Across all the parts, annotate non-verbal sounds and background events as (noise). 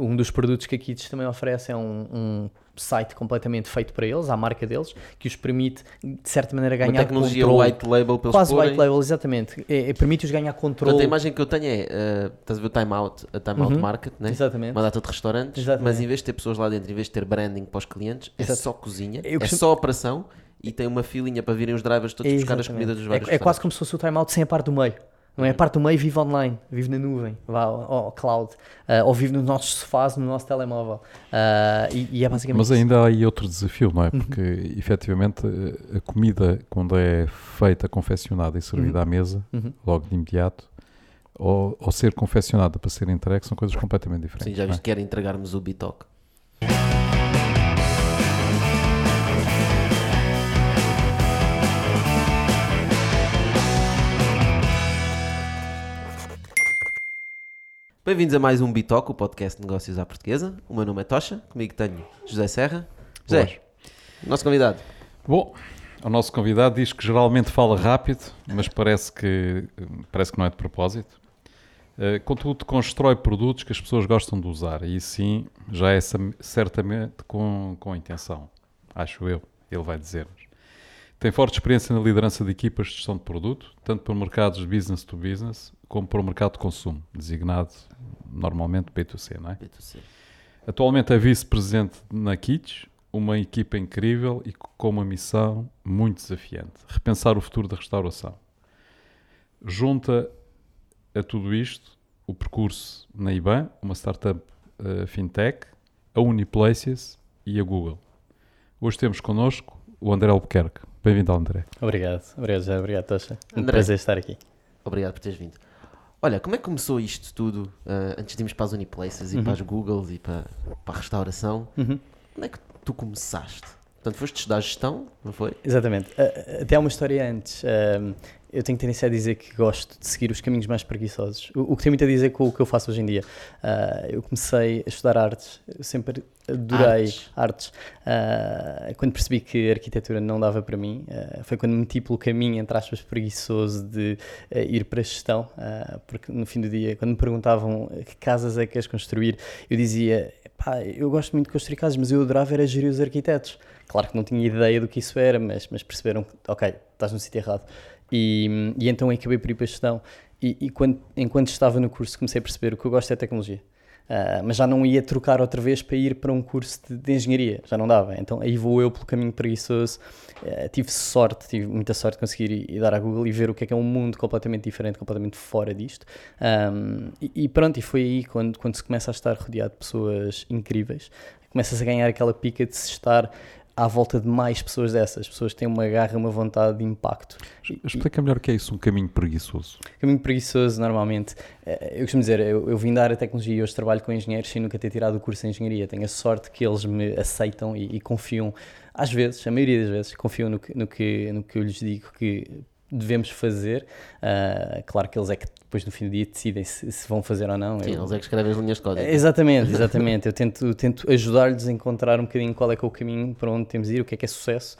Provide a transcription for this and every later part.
Um dos produtos que a Kids também oferece é um, um site completamente feito para eles, à marca deles, que os permite, de certa maneira, ganhar Uma tecnologia controle. white label para Quase white label, exatamente. É, é- Permite-os ganhar controle. Portanto, a imagem que eu tenho é, eh, estás a ver o Time Out, a Time Out Uhum. Market, né? Exatamente. uma data de restaurantes, Exatamente. mas em vez de ter pessoas lá dentro, em vez de ter branding para os clientes, é só cozinha, Eu é costumo- só operação e tem uma filinha para virem os drivers todos buscar as Exatamente. comidas dos É- vários é, quase restaurantes. como se fosse o timeout sem a parte do meio. Não Uhum. é? A parte do meio vive online, vive na nuvem, vá ao, cloud, ah, ou vive nos nossos sofás, no nosso telemóvel. Ah, e, e é basicamente Mas isso. ainda há aí outro desafio, não é? Uhum. Porque efetivamente eh, a comida, quando é feita, confeccionada e servida à mesa, Uhum. logo de imediato, ou, ou ser confeccionada para ser entregue, são coisas completamente diferentes. Sim, já é? viste que era entregarmos o Bitoc. Bem-vindos a mais um Bitoc, o podcast de negócios à portuguesa. O meu nome é Tocha, comigo tenho José Serra. José, Boas. nosso convidado. Bom, o nosso convidado diz que geralmente fala rápido, mas parece que, parece que não é de propósito. Eh, Contudo, constrói produtos que as pessoas gostam de usar e sim, já é certamente com, com intenção, acho eu, ele vai dizer-nos. Tem forte experiência na liderança de equipas de gestão de produto, tanto para mercados business to business, como para o mercado de consumo, designado normalmente B2C, não é? B2C. Atualmente é vice-presidente na Kits, uma equipa incrível e com uma missão muito desafiante: repensar o futuro da restauração. Junta a tudo isto o percurso na IBAN, uma startup eh, fintech, a Uniplaces e a Google. Hoje temos connosco o André Albuquerque. Bem-vindo, André. Obrigado, obrigado, José, obrigado, Tocha. Um André. prazer estar aqui. Obrigado por teres vindo. Olha, como é que começou isto tudo, ah, antes de irmos para as Uniplaces e Uhum. para as Googles e para, para a restauração? Uhum. Como é que tu começaste? Portanto, foste estudar gestão, não foi? Exatamente. A- Até há uma história antes. Ahm, eu tenho tendência a dizer que gosto de seguir os caminhos mais preguiçosos. O, o que tem muito a dizer com o que eu faço hoje em dia. Ah, eu comecei a estudar artes, eu sempre adorei Artes. artes. Ah, quando percebi que a arquitetura não dava para mim, ah, foi quando me meti pelo caminho, entre aspas, preguiçoso de ir para a gestão, porque no fim do dia, quando me perguntavam que casas é que queres construir, eu dizia, pá, eu gosto muito de construir casas, mas eu adorava era gerir os arquitetos. Claro que não tinha ideia do que isso era, mas, mas perceberam que, ok, estás no sítio errado. E, e então acabei por ir para a gestão. E, e quando, enquanto estava no curso comecei a perceber o que eu gosto é tecnologia. Ah, mas já não ia trocar outra vez para ir para um curso de, de engenharia, já não dava. Então aí vou eu pelo caminho preguiçoso. Ah, tive sorte, tive muita sorte de conseguir ir, ir dar à Google e ver o que é que é um mundo completamente diferente, completamente fora disto. Ahm, e, e pronto, e foi aí quando, quando se começa a estar rodeado de pessoas incríveis, começas a ganhar aquela pica de se estar à volta de mais pessoas dessas, pessoas que têm uma garra, uma vontade de impacto. Explica melhor o que é isso, um caminho preguiçoso. caminho preguiçoso, normalmente. Eh, Eu costumo dizer, eu, eu vim da área de tecnologia e hoje trabalho com engenheiros sem nunca ter tirado o curso de engenharia. Tenho a sorte que eles me aceitam e, e confiam, às vezes, a maioria das vezes, confiam no que, no que, no que eu lhes digo que devemos fazer. Ah, claro que eles é que depois no fim do dia decidem se, se vão fazer ou não. Sim, Eu- eles é que escrevem as linhas de código. Exatamente, (laughs) exatamente. Eu tento, tento ajudar-lhes a encontrar um bocadinho qual é que é o caminho para onde temos de ir, o que é que é sucesso.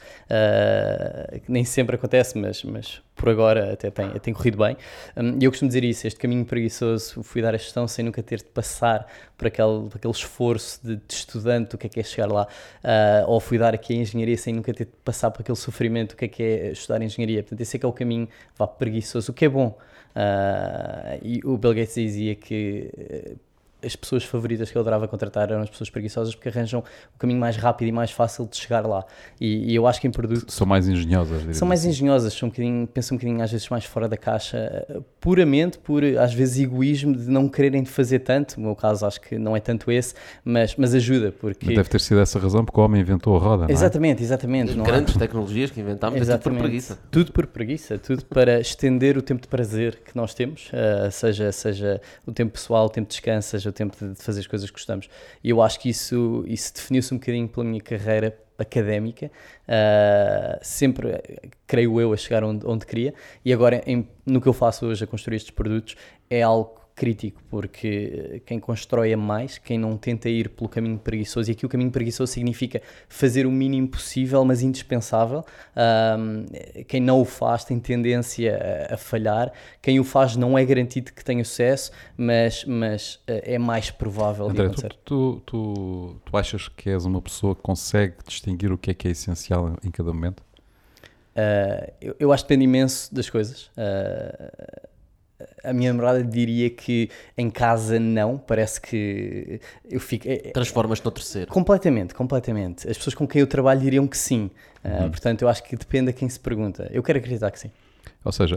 Que nem sempre acontece, mas, mas por agora até tem, tem corrido bem. Hum, E eu costumo dizer isso: este caminho preguiçoso, fui dar a gestão sem nunca ter de passar por aquele, por aquele esforço de, de estudante, o que é que é chegar lá, Ah, ou fui dar aqui a engenharia sem nunca ter de passar por aquele sofrimento, o que é que é estudar engenharia. Portanto, esse é que é o caminho vá, preguiçoso, o que é bom. Ah, e o Bill Gates dizia que as pessoas favoritas que ele adorava contratar eram as pessoas preguiçosas porque arranjam o caminho mais rápido e mais fácil de chegar lá. E, e eu acho que em produto São mais engenhosas, diria são mais assim. engenhosas, são um bocadinho, pensam um bocadinho às vezes mais fora da caixa, puramente por às vezes egoísmo de não quererem fazer tanto. No meu caso acho que não é tanto esse, mas, mas ajuda porque Mas deve ter sido essa razão porque o homem inventou a roda, não é? exatamente, exatamente, não há- Grandes tecnologias que inventámos, é tudo por preguiça. Tudo por preguiça, tudo para estender o tempo de prazer que nós temos, eh, seja, seja o tempo pessoal, o tempo de descanso, seja o tempo de fazer as coisas que gostamos. E eu acho que isso, isso definiu-se um bocadinho pela minha carreira académica, eh, sempre, creio eu, a chegar onde, onde queria, e agora em- no que eu faço hoje a construir estes produtos é algo crítico, porque quem constrói é mais, quem não tenta ir pelo caminho preguiçoso, e aqui o caminho preguiçoso significa fazer o mínimo possível, mas indispensável. Um, quem não o faz tem tendência a, a, falhar, quem o faz não é garantido que tenha sucesso, mas, mas é mais provável André, de acontecer. Tu, tu, tu, achas que és uma pessoa que consegue distinguir o que é que é essencial em cada momento? Uh, eu, eu, acho que depende imenso das coisas. Uh, a minha namorada diria que em casa não, parece que eu fico. É, é Transformas-te no terceiro. Completamente, completamente. As pessoas com quem eu trabalho diriam que sim. Uh, portanto, eu acho que depende a quem se pergunta. Eu quero acreditar que sim. Ou seja,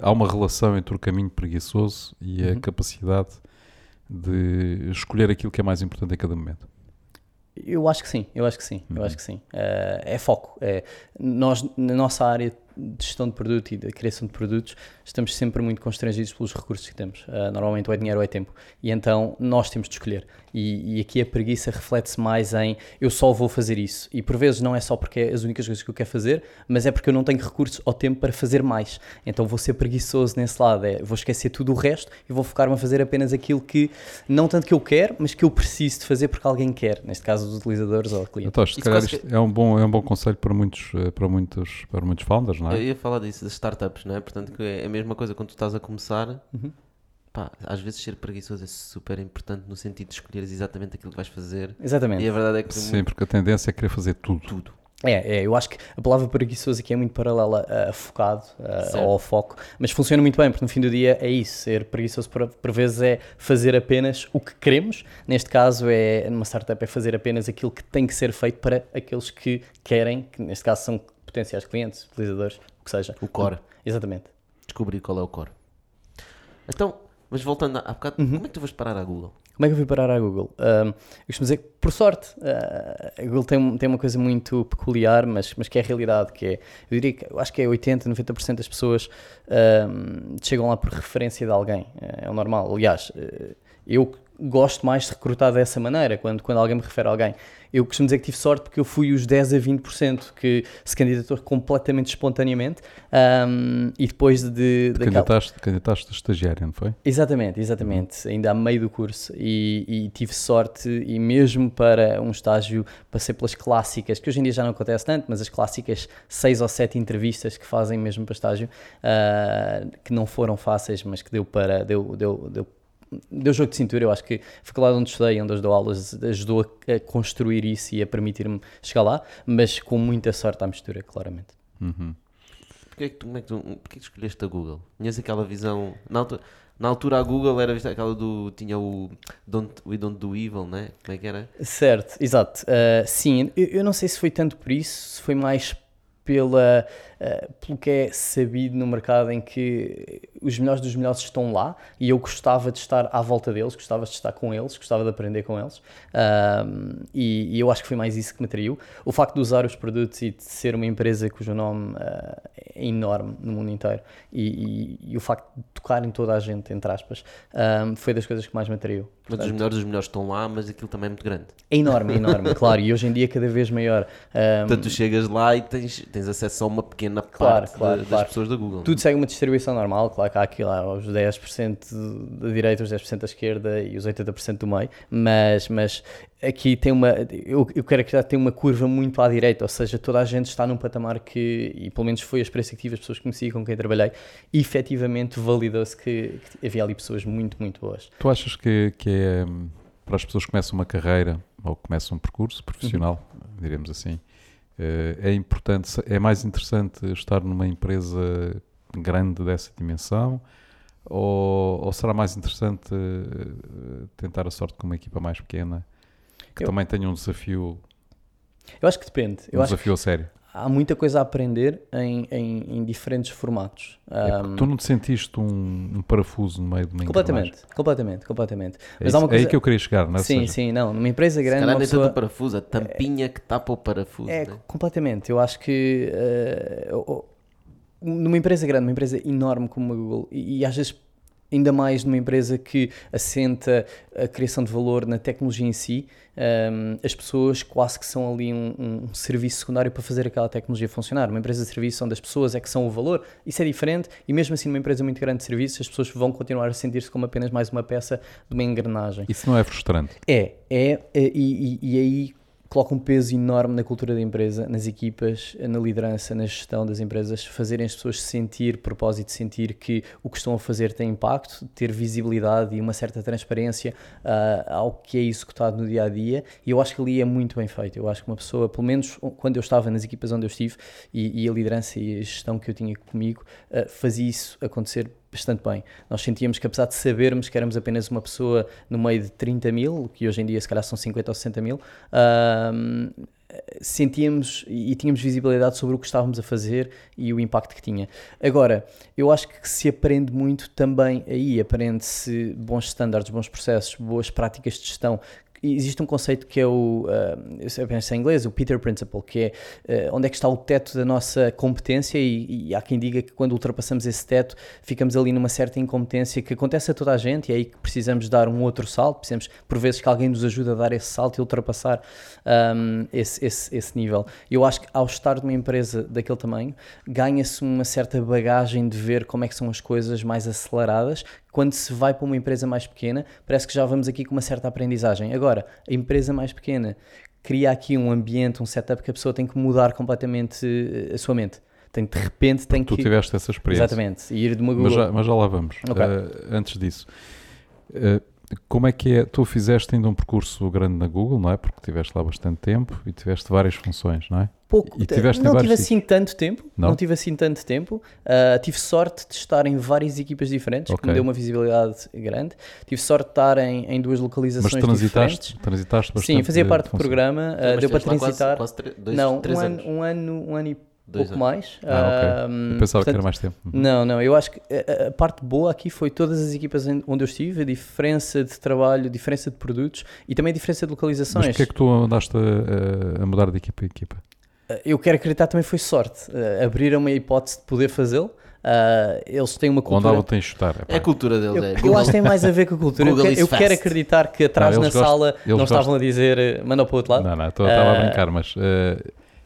há uma relação entre o caminho preguiçoso e a uhum. capacidade de escolher aquilo que é mais importante em cada momento. Eu acho que sim, eu acho que sim, uhum. eu acho que sim. Uh, é foco. É, nós, na nossa área de gestão de produto e da criação de produtos, estamos sempre muito constrangidos pelos recursos que temos. Uh, normalmente ou é dinheiro ou é tempo. E então nós temos de escolher. E, e aqui a preguiça reflete-se mais em eu só vou fazer isso. E por vezes não é só porque é as únicas coisas que eu quero fazer, mas é porque eu não tenho recursos ou tempo para fazer mais. Então vou ser preguiçoso nesse lado. É, vou esquecer tudo o resto e vou focar-me a fazer apenas aquilo que, não tanto que eu quero, mas que eu preciso de fazer porque alguém quer. Neste caso, os utilizadores ou clientes. Então, se calhar isto é um bom, é um bom conselho para muitos, eh, para muitos, para muitos founders, não é? Eu ia falar disso, das startups, não é? Portanto, é a mesma coisa quando tu estás a começar. Uhum. Pá, às vezes ser preguiçoso é super importante no sentido de escolheres exatamente aquilo que vais fazer. Exatamente. E a verdade é que. Sim, porque a tendência é querer fazer tudo. Tudo. É, é, eu acho que a palavra preguiçoso aqui é muito paralela a, focado a, ao foco, mas funciona muito bem, porque no fim do dia é isso, ser preguiçoso por, por vezes é fazer apenas o que queremos, neste caso é, numa startup é fazer apenas aquilo que tem que ser feito para aqueles que querem, que neste caso são potenciais clientes, utilizadores, o que seja. O core. Exatamente. Descobrir qual é o core. Então, mas voltando a bocado, uhum. como é que tu vais parar à Google? Como é que eu fui parar à Google? Um, eu costumo dizer que, por sorte, uh, a Google tem, tem uma coisa muito peculiar, mas, mas que é a realidade, que é, eu diria que, eu acho que é 80, 90% das pessoas um, chegam lá por referência de alguém, é o normal. Aliás, uh, eu gosto mais de recrutar dessa maneira, quando, quando alguém me refere a alguém. Eu costumo dizer que tive sorte porque eu fui os 10 a 20% que se candidatou completamente espontaneamente um, e depois de. de candidataste, candidataste de estagiário, não foi? Exatamente, exatamente. Uhum. Ainda a meio do curso e, e, tive sorte e mesmo para um estágio passei pelas clássicas, que hoje em dia já não acontece tanto, mas as clássicas 6 ou 7 entrevistas que fazem mesmo para estágio, uh, que não foram fáceis, mas que deu para. Deu, deu, deu deu jogo de cintura. Eu acho que a faculdade onde estudei, onde eu dou aulas, ajudou a, a construir isso e a permitir-me chegar lá, mas com muita sorte à mistura, claramente. Uhum. Porquê, que tu, como é que tu, porquê que escolheste a Google? Tinhas aquela visão. Na altura, na altura a Google era vista aquela do. tinha o don't, We Don't Do Evil, né? Como é que era? Certo, exato. Uh, sim, eu, eu, não sei se foi tanto por isso, se foi mais pela, uh, pelo que é sabido no mercado em que os melhores dos melhores estão lá e eu gostava de estar à volta deles, gostava de estar com eles, gostava de aprender com eles um, e, e, eu acho que foi mais isso que me atraiu. O facto de usar os produtos e de ser uma empresa cujo nome uh, é enorme no mundo inteiro e, e, e, o facto de tocar em toda a gente, entre aspas, um, foi das coisas que mais me atraiu. Portanto, os melhores dos melhores estão lá, mas aquilo também é muito grande. É enorme, é enorme, (laughs) claro, e hoje em dia cada vez maior. Um, Portanto, tu chegas lá e tens, tens acesso a uma pequena claro, parte claro, de, claro. das pessoas da Google. Tudo segue uma distribuição normal, claro que há aqui lá os 10% da direita, os 10% da esquerda e os 80% do meio, mas, mas aqui tem uma, eu, eu quero acreditar que tem uma curva muito à direita, ou seja, toda a gente está num patamar que, e pelo menos foi a experiência que tive, as pessoas que conheci com quem trabalhei, e efetivamente validou-se que, que, havia ali pessoas muito, muito boas. Tu achas que, que é, para as pessoas que começam uma carreira ou começam um percurso profissional, uhum. diremos assim, é importante, é mais interessante estar numa empresa grande dessa dimensão ou, ou será mais interessante eh, tentar a sorte com uma equipa mais pequena que eu, também tenha um desafio? Eu acho que depende. Um desafio a sério. Há muita coisa a aprender em, em, em diferentes formatos. É um, tu não te sentiste um, um, parafuso no meio de uma Completamente, completamente, completamente. É, Mas há uma coisa... é aí que eu queria chegar, não é? Sim, seja, sim, não. Numa empresa grande. Se uma pessoa... o parafuso, a tampinha é, que tapa o parafuso. É, né? completamente. Eu acho que uh, numa empresa grande, uma empresa enorme como a Google, e, e às vezes ainda mais numa empresa que assenta a criação de valor na tecnologia em si, um, as pessoas quase que são ali um, um, serviço secundário para fazer aquela tecnologia funcionar. Uma empresa de serviço onde as pessoas é que são o valor, isso é diferente, e mesmo assim numa empresa muito grande de serviços, as pessoas vão continuar a sentir-se como apenas mais uma peça de uma engrenagem. Isso não é frustrante? É, é, é e, e, e aí coloca um peso enorme na cultura da empresa, nas equipas, na liderança, na gestão das empresas, fazerem as pessoas sentir propósito, sentir que o que estão a fazer tem impacto, ter visibilidade e uma certa transparência uh, ao que é executado no dia a dia. E eu acho que ali é muito bem feito. Eu acho que uma pessoa, pelo menos quando eu estava nas equipas onde eu estive e, e a liderança e a gestão que eu tinha comigo, uh, fazia isso acontecer bastante bem. Nós sentíamos que, apesar de sabermos que éramos apenas uma pessoa no meio de 30 mil, que hoje em dia se calhar são 50 ou 60 mil, uh, sentíamos e tínhamos visibilidade sobre o que estávamos a fazer e o impacto que tinha. Agora, eu acho que se aprende muito também aí, aprende-se bons estándares, bons processos, boas práticas de gestão existe um conceito que é o, uh, eu penso em inglês, o Peter Principle, que é uh, onde é que está o teto da nossa competência e, e, há quem diga que quando ultrapassamos esse teto ficamos ali numa certa incompetência que acontece a toda a gente e é aí que precisamos dar um outro salto, precisamos por vezes que alguém nos ajude a dar esse salto e ultrapassar um, esse, esse, esse nível. Eu acho que ao estar numa empresa daquele tamanho ganha-se uma certa bagagem de ver como é que são as coisas mais aceleradas quando se vai para uma empresa mais pequena, parece que já vamos aqui com uma certa aprendizagem. Agora, a empresa mais pequena cria aqui um ambiente, um setup que a pessoa tem que mudar completamente eh, a sua mente. Tem, de repente tem tu que. Tu tiveste essa experiência. Exatamente. E ir de uma Google. Mas já, mas já lá vamos. Okay. Uh, antes disso. Uh, como é que é? Tu fizeste ainda um percurso grande na Google, não é? Porque tiveste lá bastante tempo e tiveste várias funções, não é? Pouco. E tiveste não tive assim tanto tempo. Não? não tive assim tanto tempo. Uh, tive sorte de estar em várias equipas diferentes, okay. que me deu uma visibilidade grande. Tive sorte de estar em, em duas localizações Mas transitaste, diferentes. transitaste bastante. Sim, fazia parte do programa. Uh, deu para transitar. Quase, quase dois, não, três um anos. ano, um ano, um ano e Dois pouco anos. mais. Ah, okay. eu pensava portanto, que era mais tempo. Uhum. Não, não, eu acho que a, a, parte boa aqui foi todas as equipas onde eu estive, a diferença de trabalho, a diferença de produtos e também a diferença de localizações. Mas porquê é que tu andaste a, a mudar de equipa a equipa? Eu quero acreditar também foi sorte. Uh, abriram uma hipótese de poder fazê-lo. Uh, eles têm uma cultura. Onde tem chutar. É, a cultura deles. Eu, é. eu acho que tem mais a ver com a cultura. eu, quero, eu quero, acreditar que atrás não, na gostam, sala não gostam. estavam a dizer manda para o outro lado. Não, não, estava uh, a brincar, mas uh,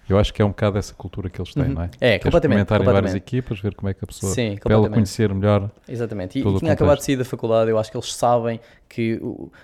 eu acho que é um bocado essa cultura que eles têm, uhum. não é? É, Queres completamente. experimentar completamente. em várias equipas, ver como é que a pessoa. Sim, para ela conhecer melhor. Exatamente. E, e tinha acabado de sair da faculdade, eu acho que eles sabem que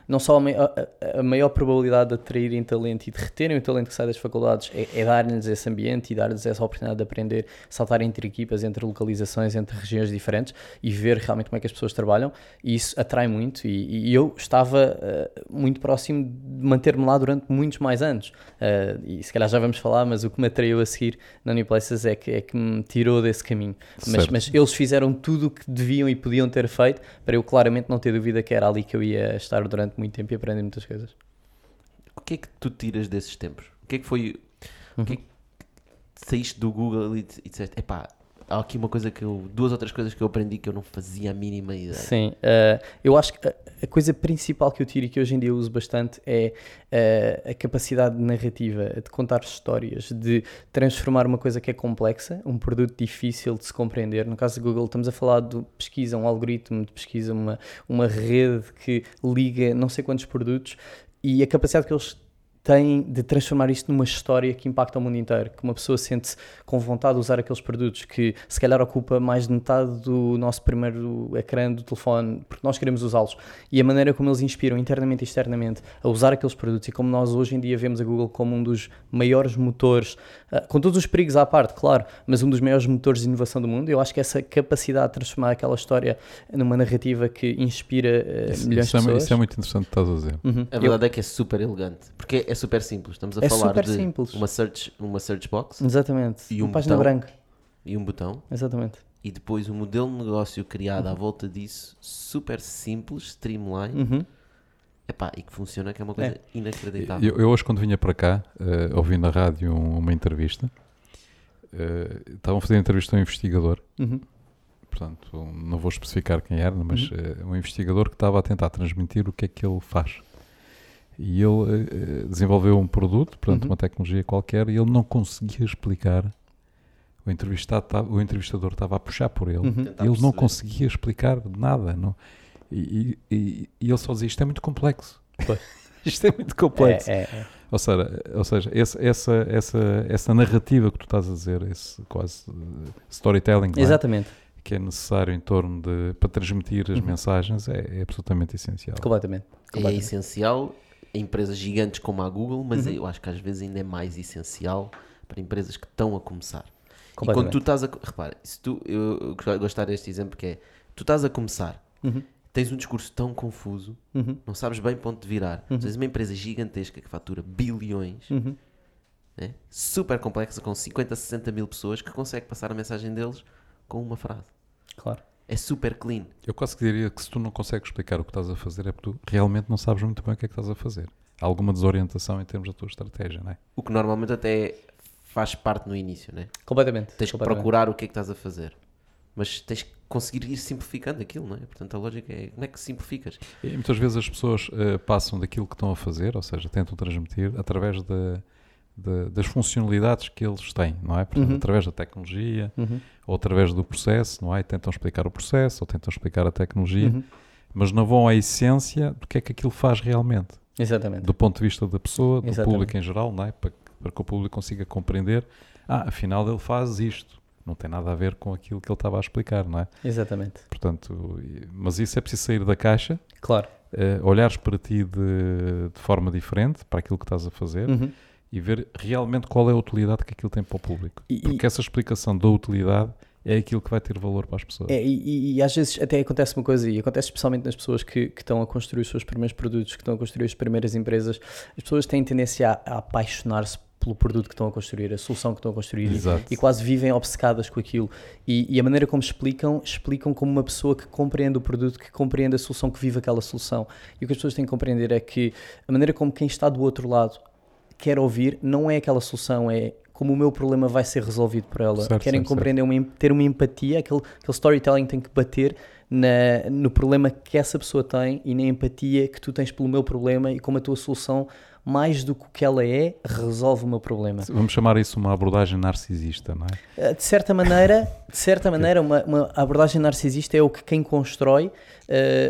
não só a, maior, a, a maior probabilidade de atraírem talento e de reterem o talento que sai das faculdades é, é dar-lhes esse ambiente e dar-lhes essa oportunidade de aprender, saltar entre equipas, entre localizações, entre regiões diferentes e ver realmente como é que as pessoas trabalham. E isso atrai muito. E, e eu estava uh, muito próximo de manter-me lá durante muitos mais anos. Uh, e se calhar já vamos falar, mas o que me atraiu a seguir na New Places é que, é que me tirou desse caminho. Mas, mas eles fizeram tudo o que deviam e podiam ter feito para eu claramente não ter dúvida que era ali que eu ia estar durante muito tempo e aprender muitas coisas. O que é que tu tiras desses tempos? O que é que foi. Uhum. O que é que saíste do Google e, e disseste, epá, há aqui uma coisa que eu. duas outras coisas que eu aprendi que eu não fazia a mínima ideia. Sim, uh, eu acho que a, a, coisa principal que eu tiro e que hoje em dia eu uso bastante é uh, a capacidade narrativa, de contar histórias, de transformar uma coisa que é complexa, um produto difícil de se compreender. No caso do Google, estamos a falar de pesquisa, um algoritmo de pesquisa, uma, uma rede que liga não sei quantos produtos e a capacidade que eles tem de transformar isto numa história que impacta o mundo inteiro, que uma pessoa sente-se com vontade de usar aqueles produtos que se calhar ocupa mais de metade do nosso primeiro ecrã do telefone, porque nós queremos usá-los, e a maneira como eles inspiram internamente e externamente a usar aqueles produtos, e como nós hoje em dia vemos a Google como um dos maiores motores, uh, com todos os perigos à parte, claro, mas um dos maiores motores de inovação do mundo, eu acho que essa capacidade de transformar aquela história numa narrativa que inspira uh, isso, milhões isso de é, pessoas. Isso é muito interessante que estás a dizer. Uhum. A verdade eu... é que é super elegante, porque é super simples. Estamos a é falar de simples. uma search, uma search box. Exatamente. E um uma página botão. branca. E um botão. Exatamente. E depois um modelo de negócio criado à volta disso, super simples, streamline. Uhum. Epá, e que funciona, que é uma coisa inacreditável. Eu, eu hoje, quando vinha para cá, uh, ouvi na rádio um- uma entrevista, uh, estavam a fazer entrevista a um investigador, Uhum. portanto, não vou especificar quem era, mas uh, um investigador que estava a tentar transmitir o que é que ele faz. E ele uh, desenvolveu um produto, portanto, Uhum. uma tecnologia qualquer, e ele não conseguia explicar o, entrevistado tá- o entrevistador estava a puxar por ele Uhum. E ele não conseguia explicar nada. Não, e, e- e- e ele só dizia: Isto é muito complexo. (laughs) Isto é muito complexo. É, é, é. Ou seja, ou seja esse- essa, essa, essa narrativa que tu estás a dizer, esse quase eh, storytelling é? Exatamente, que é necessário em torno de para transmitir as Uhum. mensagens é, é absolutamente essencial. completamente. É completamente. essencial em empresas gigantes como a Google, mas Uhum. eu acho que às vezes ainda é mais essencial para empresas que estão a começar. E quando tu estás a. Repara, se tu, eu, eu gostar deste exemplo que é: tu estás a começar, Uhum, tens um discurso tão confuso, uhum, não sabes bem para onde virar. Uhum. Tens uma empresa gigantesca que fatura bilhões, uhum. né? super complexa, com 50, 60 mil pessoas, que consegue passar a mensagem deles com uma frase. Claro. É super clean. Eu quase que diria que se tu não consegues explicar o que estás a fazer é porque tu realmente não sabes muito bem o que é que estás a fazer. Há alguma desorientação em termos da tua estratégia, não é? O que normalmente até faz parte no início, né? Completamente. Tens que completamente. procurar o que é que estás a fazer. Mas tens que conseguir ir simplificando aquilo, não é? Portanto, a lógica é como é que simplificas? E muitas vezes as pessoas eh, passam daquilo que estão a fazer, ou seja, tentam transmitir através da- da- das funcionalidades que eles têm, não é? Portanto, Uhum. através da tecnologia Uhum, ou através do processo, não é? E tentam explicar o processo ou tentam explicar a tecnologia, uhum. mas não vão à essência do que é que aquilo faz realmente. Exatamente. do ponto de vista da pessoa, do Exatamente. público em geral, não é? para, que- para que o público consiga compreender, ah, afinal ele faz isto, não tem nada a ver com aquilo que ele estava a explicar, não é? Exatamente. Portanto, mas isso é preciso sair da caixa, Claro. eh, olhares para ti de, de forma diferente, para aquilo que estás a fazer, Uhum. E ver realmente qual é a utilidade que aquilo tem para o público. E- Porque essa explicação da utilidade é aquilo que vai ter valor para as pessoas. É, e, e- e às vezes até acontece uma coisa, e acontece especialmente nas pessoas que, que estão a construir os seus primeiros produtos, que estão a construir as primeiras empresas, as pessoas têm tendência a, a apaixonar-se pelo produto que estão a construir, a solução que estão a construir, e- Exato. e quase vivem obcecadas com aquilo. E, e a maneira como explicam, explicam como uma pessoa que compreende o produto, que compreende a solução, que vive aquela solução. E o que as pessoas têm que compreender é que a maneira como quem está do outro lado quer ouvir não é aquela solução, é como o meu problema vai ser resolvido por ela. Certo, Querem certo, compreender, uma em- ter uma empatia, aquele, aquele storytelling tem que bater na- no problema que essa pessoa tem e na empatia que tu tens pelo meu problema e como a tua solução, mais do que o que ela é, resolve o meu problema. Vamos chamar isso uma abordagem narcisista, não é? Uh, De certa maneira, de certa maneira uma, uma abordagem narcisista é o que quem constrói uh,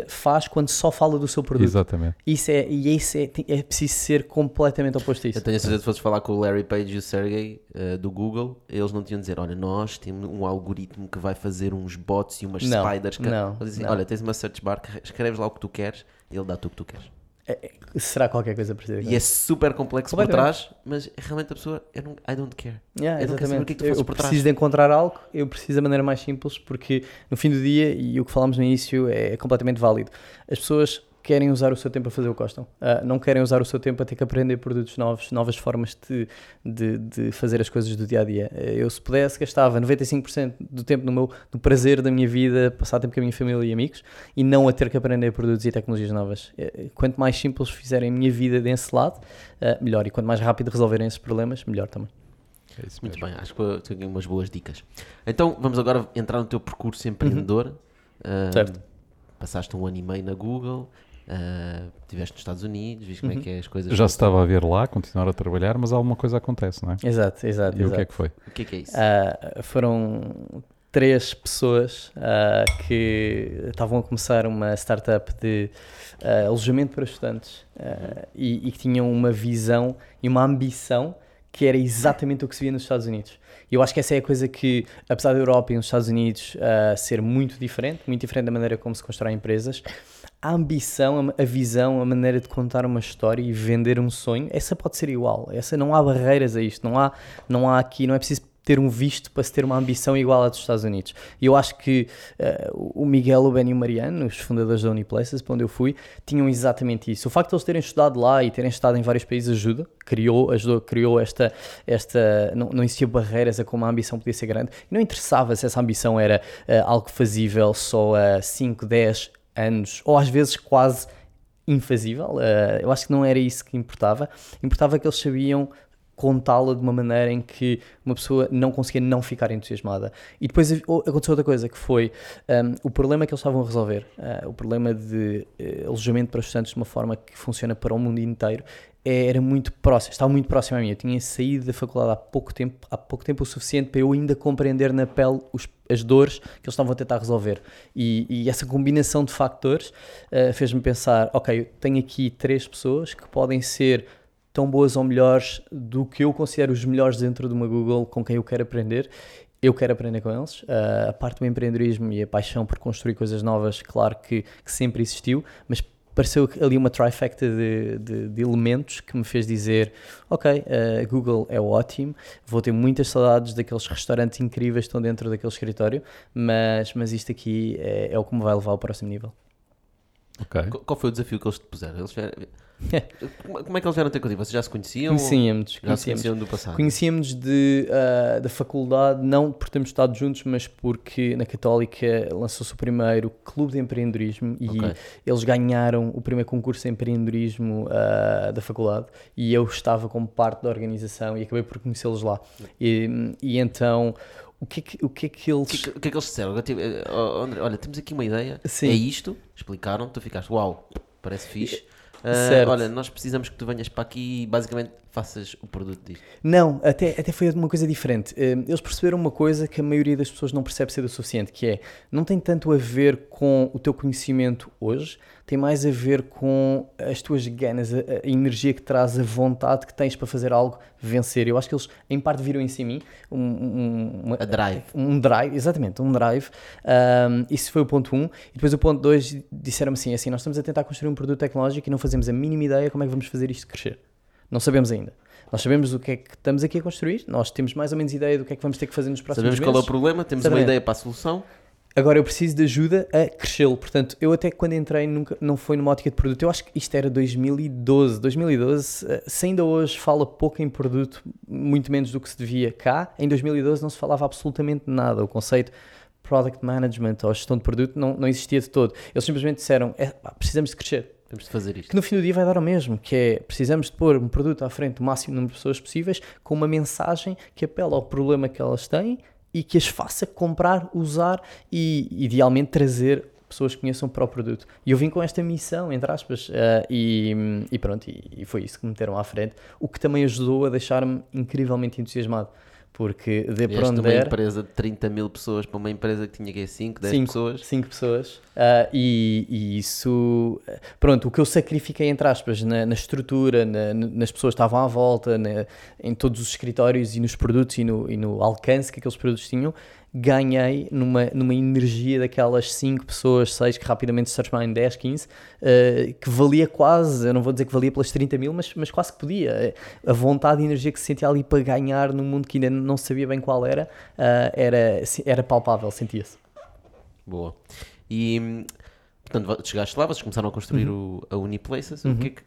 faz quando só fala do seu produto. Exatamente. Isso é, e isso é, é preciso ser completamente oposto a isso. Eu tenho a certeza que se fosses falar com o Larry Page e o Sergey eh, do Google, eles não tinham de dizer: Olha, nós temos um algoritmo que vai fazer uns bots e umas Não, spiders. Que... não, Eles dizem, não. Olha, tens uma search bar, escreves lá o que tu queres e ele dá-te o que tu queres. Será qualquer coisa parecida. E é super complexo por trás, mas realmente a pessoa, eu não, I don't care. Yeah, eu não quero o que é que tu eu fazes eu por trás. preciso de encontrar algo, eu preciso da maneira mais simples, porque no fim do dia, e o que falámos no início é completamente válido, as pessoas querem usar o seu tempo a fazer o que gostam, Ah, não querem usar o seu tempo a ter que aprender produtos novos, novas formas de, de, de fazer as coisas do dia a dia. Eu, se pudesse, gastava 95% do tempo no meu no prazer da minha vida, passar tempo com a minha família e amigos, e não a ter que aprender produtos e tecnologias novas. Eh, Quanto mais simples fizerem a minha vida desse lado, ah, melhor. E quanto mais rápido resolverem esses problemas, melhor também. É isso Muito bem, acho que eu tenho umas boas dicas. Então vamos agora entrar no teu percurso empreendedor. Ah, Uhum. Certo. Passaste um ano e meio na Google, ah, estiveste nos Estados Unidos, viste como é Uhum. que é as coisas. Já se estava a ver lá, continuar a trabalhar, mas alguma coisa acontece, não é? Exato, exato. E o exato. que é que foi? O que é que é isso? Ah, foram três pessoas ah, que estavam a começar uma startup de ah, alojamento para estudantes e, e que tinham uma visão e uma ambição que era exatamente o que se via nos Estados Unidos. E eu acho que essa é a coisa que, apesar da Europa e nos Estados Unidos ah, ser muito diferente, muito diferente da maneira como se constroem empresas, a ambição, a, visão, a maneira de contar uma história e vender um sonho, essa pode ser igual. Essa não há barreiras a isto. Não há, não há aqui, não é preciso ter um visto para se ter uma ambição igual à dos Estados Unidos. E eu acho que eh, o Miguel, o Ben e o Mariano, os fundadores da Uniplaces, para onde eu fui, tinham exatamente isso. O facto de eles terem estudado lá e terem estado em vários países ajuda, criou, ajudou, criou esta, esta não, não existia barreiras a como a ambição podia ser grande. E não interessava se essa ambição era eh, algo fazível só a 5, 10 anos, ou às vezes quase infazível. Eh, eu acho que não era isso que importava. Importava que eles sabiam contá-la de uma maneira em que uma pessoa não conseguia não ficar entusiasmada. E depois aconteceu outra coisa, que foi um, o problema que eles estavam a resolver, uh, o problema de uh, alojamento para estudantes de uma forma que funciona para o mundo inteiro, era muito próximo, estava muito próximo a mim. Eu tinha saído da faculdade há pouco tempo, há pouco tempo o suficiente para eu ainda compreender na pele os, as dores que eles estavam a tentar resolver. E, e essa combinação de factores uh, fez-me pensar: ok, eu tenho aqui três pessoas que podem ser tão boas ou melhores do que eu considero os melhores dentro de uma Google com quem eu quero aprender. Eu quero aprender com eles. Uh, a parte do empreendedorismo e a paixão por construir coisas novas, claro que, que sempre existiu, mas pareceu ali uma trifecta de, de, de, elementos que me fez dizer: Ok, uh, Google é ótimo, vou ter muitas saudades daqueles restaurantes incríveis que estão dentro daquele escritório, mas, mas isto aqui é, é o que me vai levar ao próximo nível. Okay. Qual foi o desafio que eles te puseram? Eles (laughs) Como é que eles vieram ter contigo? Vocês já se conheciam? Conhecíamos. Já se conheciam do passado? Conhecíamos de, uh, da faculdade, não por termos estado juntos, mas porque na Católica lançou-se o primeiro clube de empreendedorismo e okay. eles ganharam o primeiro concurso de empreendedorismo uh, da faculdade e eu estava como parte da organização e acabei por conhecê-los lá. E, e então o que, é que, o que é que eles. O que, é que, é que eles disseram? André, olha, temos aqui uma ideia, Sim. é isto, explicaram, tu ficaste, uau, parece fixe. Uh, olha, nós precisamos que tu venhas para aqui e basicamente faças o produto disto. Não, até, até foi uma coisa diferente. Uh, eles perceberam uma coisa que a maioria das pessoas não percebe ser o suficiente, que é, não tem tanto a ver com o teu conhecimento hoje, tem mais a ver com as tuas ganas, a, a energia que traz, a vontade que tens para fazer algo vencer. Eu acho que eles, em parte, viram em mim um, um, uma, a drive. Um drive, exatamente, um drive. Um, isso foi o ponto 1. Um. E depois o ponto 2 disseram-me assim, assim, nós estamos a tentar construir um produto tecnológico e não fazemos a mínima ideia como é que vamos fazer isto crescer. Não sabemos ainda. Nós sabemos o que é que estamos aqui a construir, nós temos mais ou menos ideia do que é que vamos ter que fazer nos próximos sabemos meses. Qual é o problema, temos Exatamente. uma ideia para a solução Agora eu preciso de ajuda a crescê-lo. Portanto, eu até quando entrei nunca, não foi numa ótica de produto. Eu acho que isto era 2012. 2012, eh, se ainda hoje fala pouco em produto, muito menos do que se devia cá, em 2012 não se falava absolutamente nada. O conceito product management ou gestão de produto não, não existia de todo. Eles simplesmente disseram, é, pá, precisamos de crescer. Temos de fazer isto. Que no fim do dia vai dar o mesmo, que é precisamos de pôr um produto à frente do máximo número de pessoas possíveis com uma mensagem que apela ao problema que elas têm e que as faça comprar, usar e, idealmente, trazer pessoas que conheçam para o produto. E eu vim com esta missão, entre aspas, uh, e, e, pronto, e, e, foi isso que me meteram à frente, o que também ajudou a deixar-me incrivelmente entusiasmado. Porque de para onde uma empresa de 30 mil pessoas para uma empresa que tinha que 5, 10 5, pessoas. 5 pessoas. Uh, e, e, isso, pronto, o que eu sacrifiquei, entre aspas, na, na estrutura, na, nas pessoas que estavam à volta, na, em todos os escritórios e nos produtos e no, e no alcance que aqueles produtos tinham, ganhei numa, numa energia daquelas 5 pessoas, 6 que rapidamente se transformaram em 10, 15, uh, que valia quase, eu não vou dizer que valia pelas 30 mil, mas, mas quase que podia. A vontade e energia que se sentia ali para ganhar num mundo que ainda não sabia bem qual era, uh, era, era palpável, sentia-se. Boa. E portanto, chegaste lá, vocês começaram a construir uhum. o, a Uniplaces. Uhum. O que é que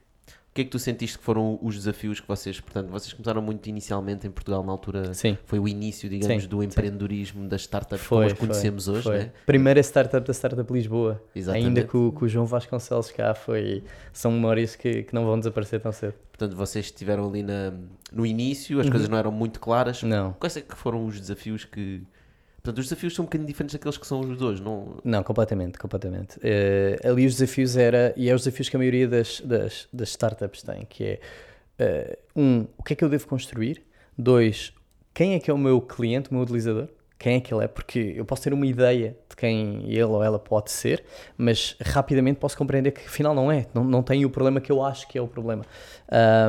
que é que tu sentiste que foram os desafios que vocês, portanto, vocês começaram muito inicialmente em Portugal na altura, Sim. foi o início, digamos, Sim. do empreendedorismo das startups foi, como as conhecemos foi, hoje, foi. Né? Primeira startup da Startup Lisboa, Exatamente. ainda com, com o João Vasconcelos cá, foi, são memórias que, que não vão desaparecer tão cedo. Portanto, vocês estiveram ali na, no início, as uhum. coisas não eram muito claras. Não. Quais é que foram os desafios que, Portanto, os desafios são um bocadinho diferentes daqueles que são os dois, não? Não, completamente, completamente. Uh, ali os desafios era, e é os desafios que a maioria das, das, das startups tem, que é, uh, um, o que é que eu devo construir? Dois, quem é que é o meu cliente, o meu utilizador? Quem é que ele é? Porque eu posso ter uma ideia de quem ele ou ela pode ser, mas rapidamente posso compreender que afinal não é, não, não tem o problema que eu acho que é o problema.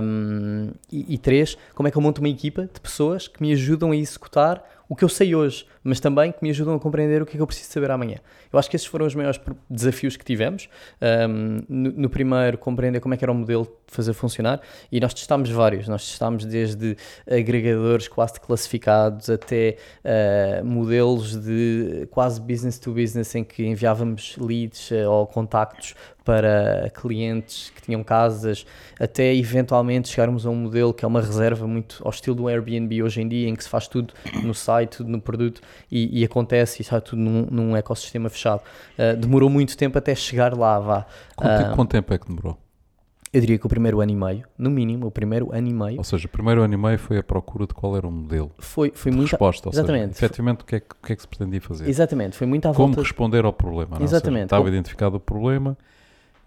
Um, e, e três, como é que eu monto uma equipa de pessoas que me ajudam a executar o que eu sei hoje, mas também que me ajudam a compreender o que é que eu preciso saber amanhã. Eu acho que esses foram os maiores desafios que tivemos. Um, no, no, primeiro, compreender como é que era o modelo de fazer funcionar, e nós testámos vários. Nós testámos desde agregadores quase classificados até uh, modelos de quase business to business em que enviávamos leads uh, ou contactos para clientes que tinham casas, até eventualmente chegarmos a um modelo que é uma reserva muito ao estilo do Airbnb hoje em dia, em que se faz tudo no site, tudo no produto e, e acontece e está tudo num, num ecossistema fechado. Uh, demorou muito tempo até chegar lá, vá. Quanto, uh, quanto tempo é que demorou? Eu diria que o primeiro ano e meio, no mínimo, o primeiro ano e meio. Ou seja, o primeiro ano e meio foi a procura de qual era o modelo. Foi, foi muito. resposta, exatamente. seja, efetivamente o que, é que, o que é que se pretendia fazer. Exatamente, foi muito à Como volta. responder ao problema. não é? Ou seja, Exatamente. estava Como- identificado o problema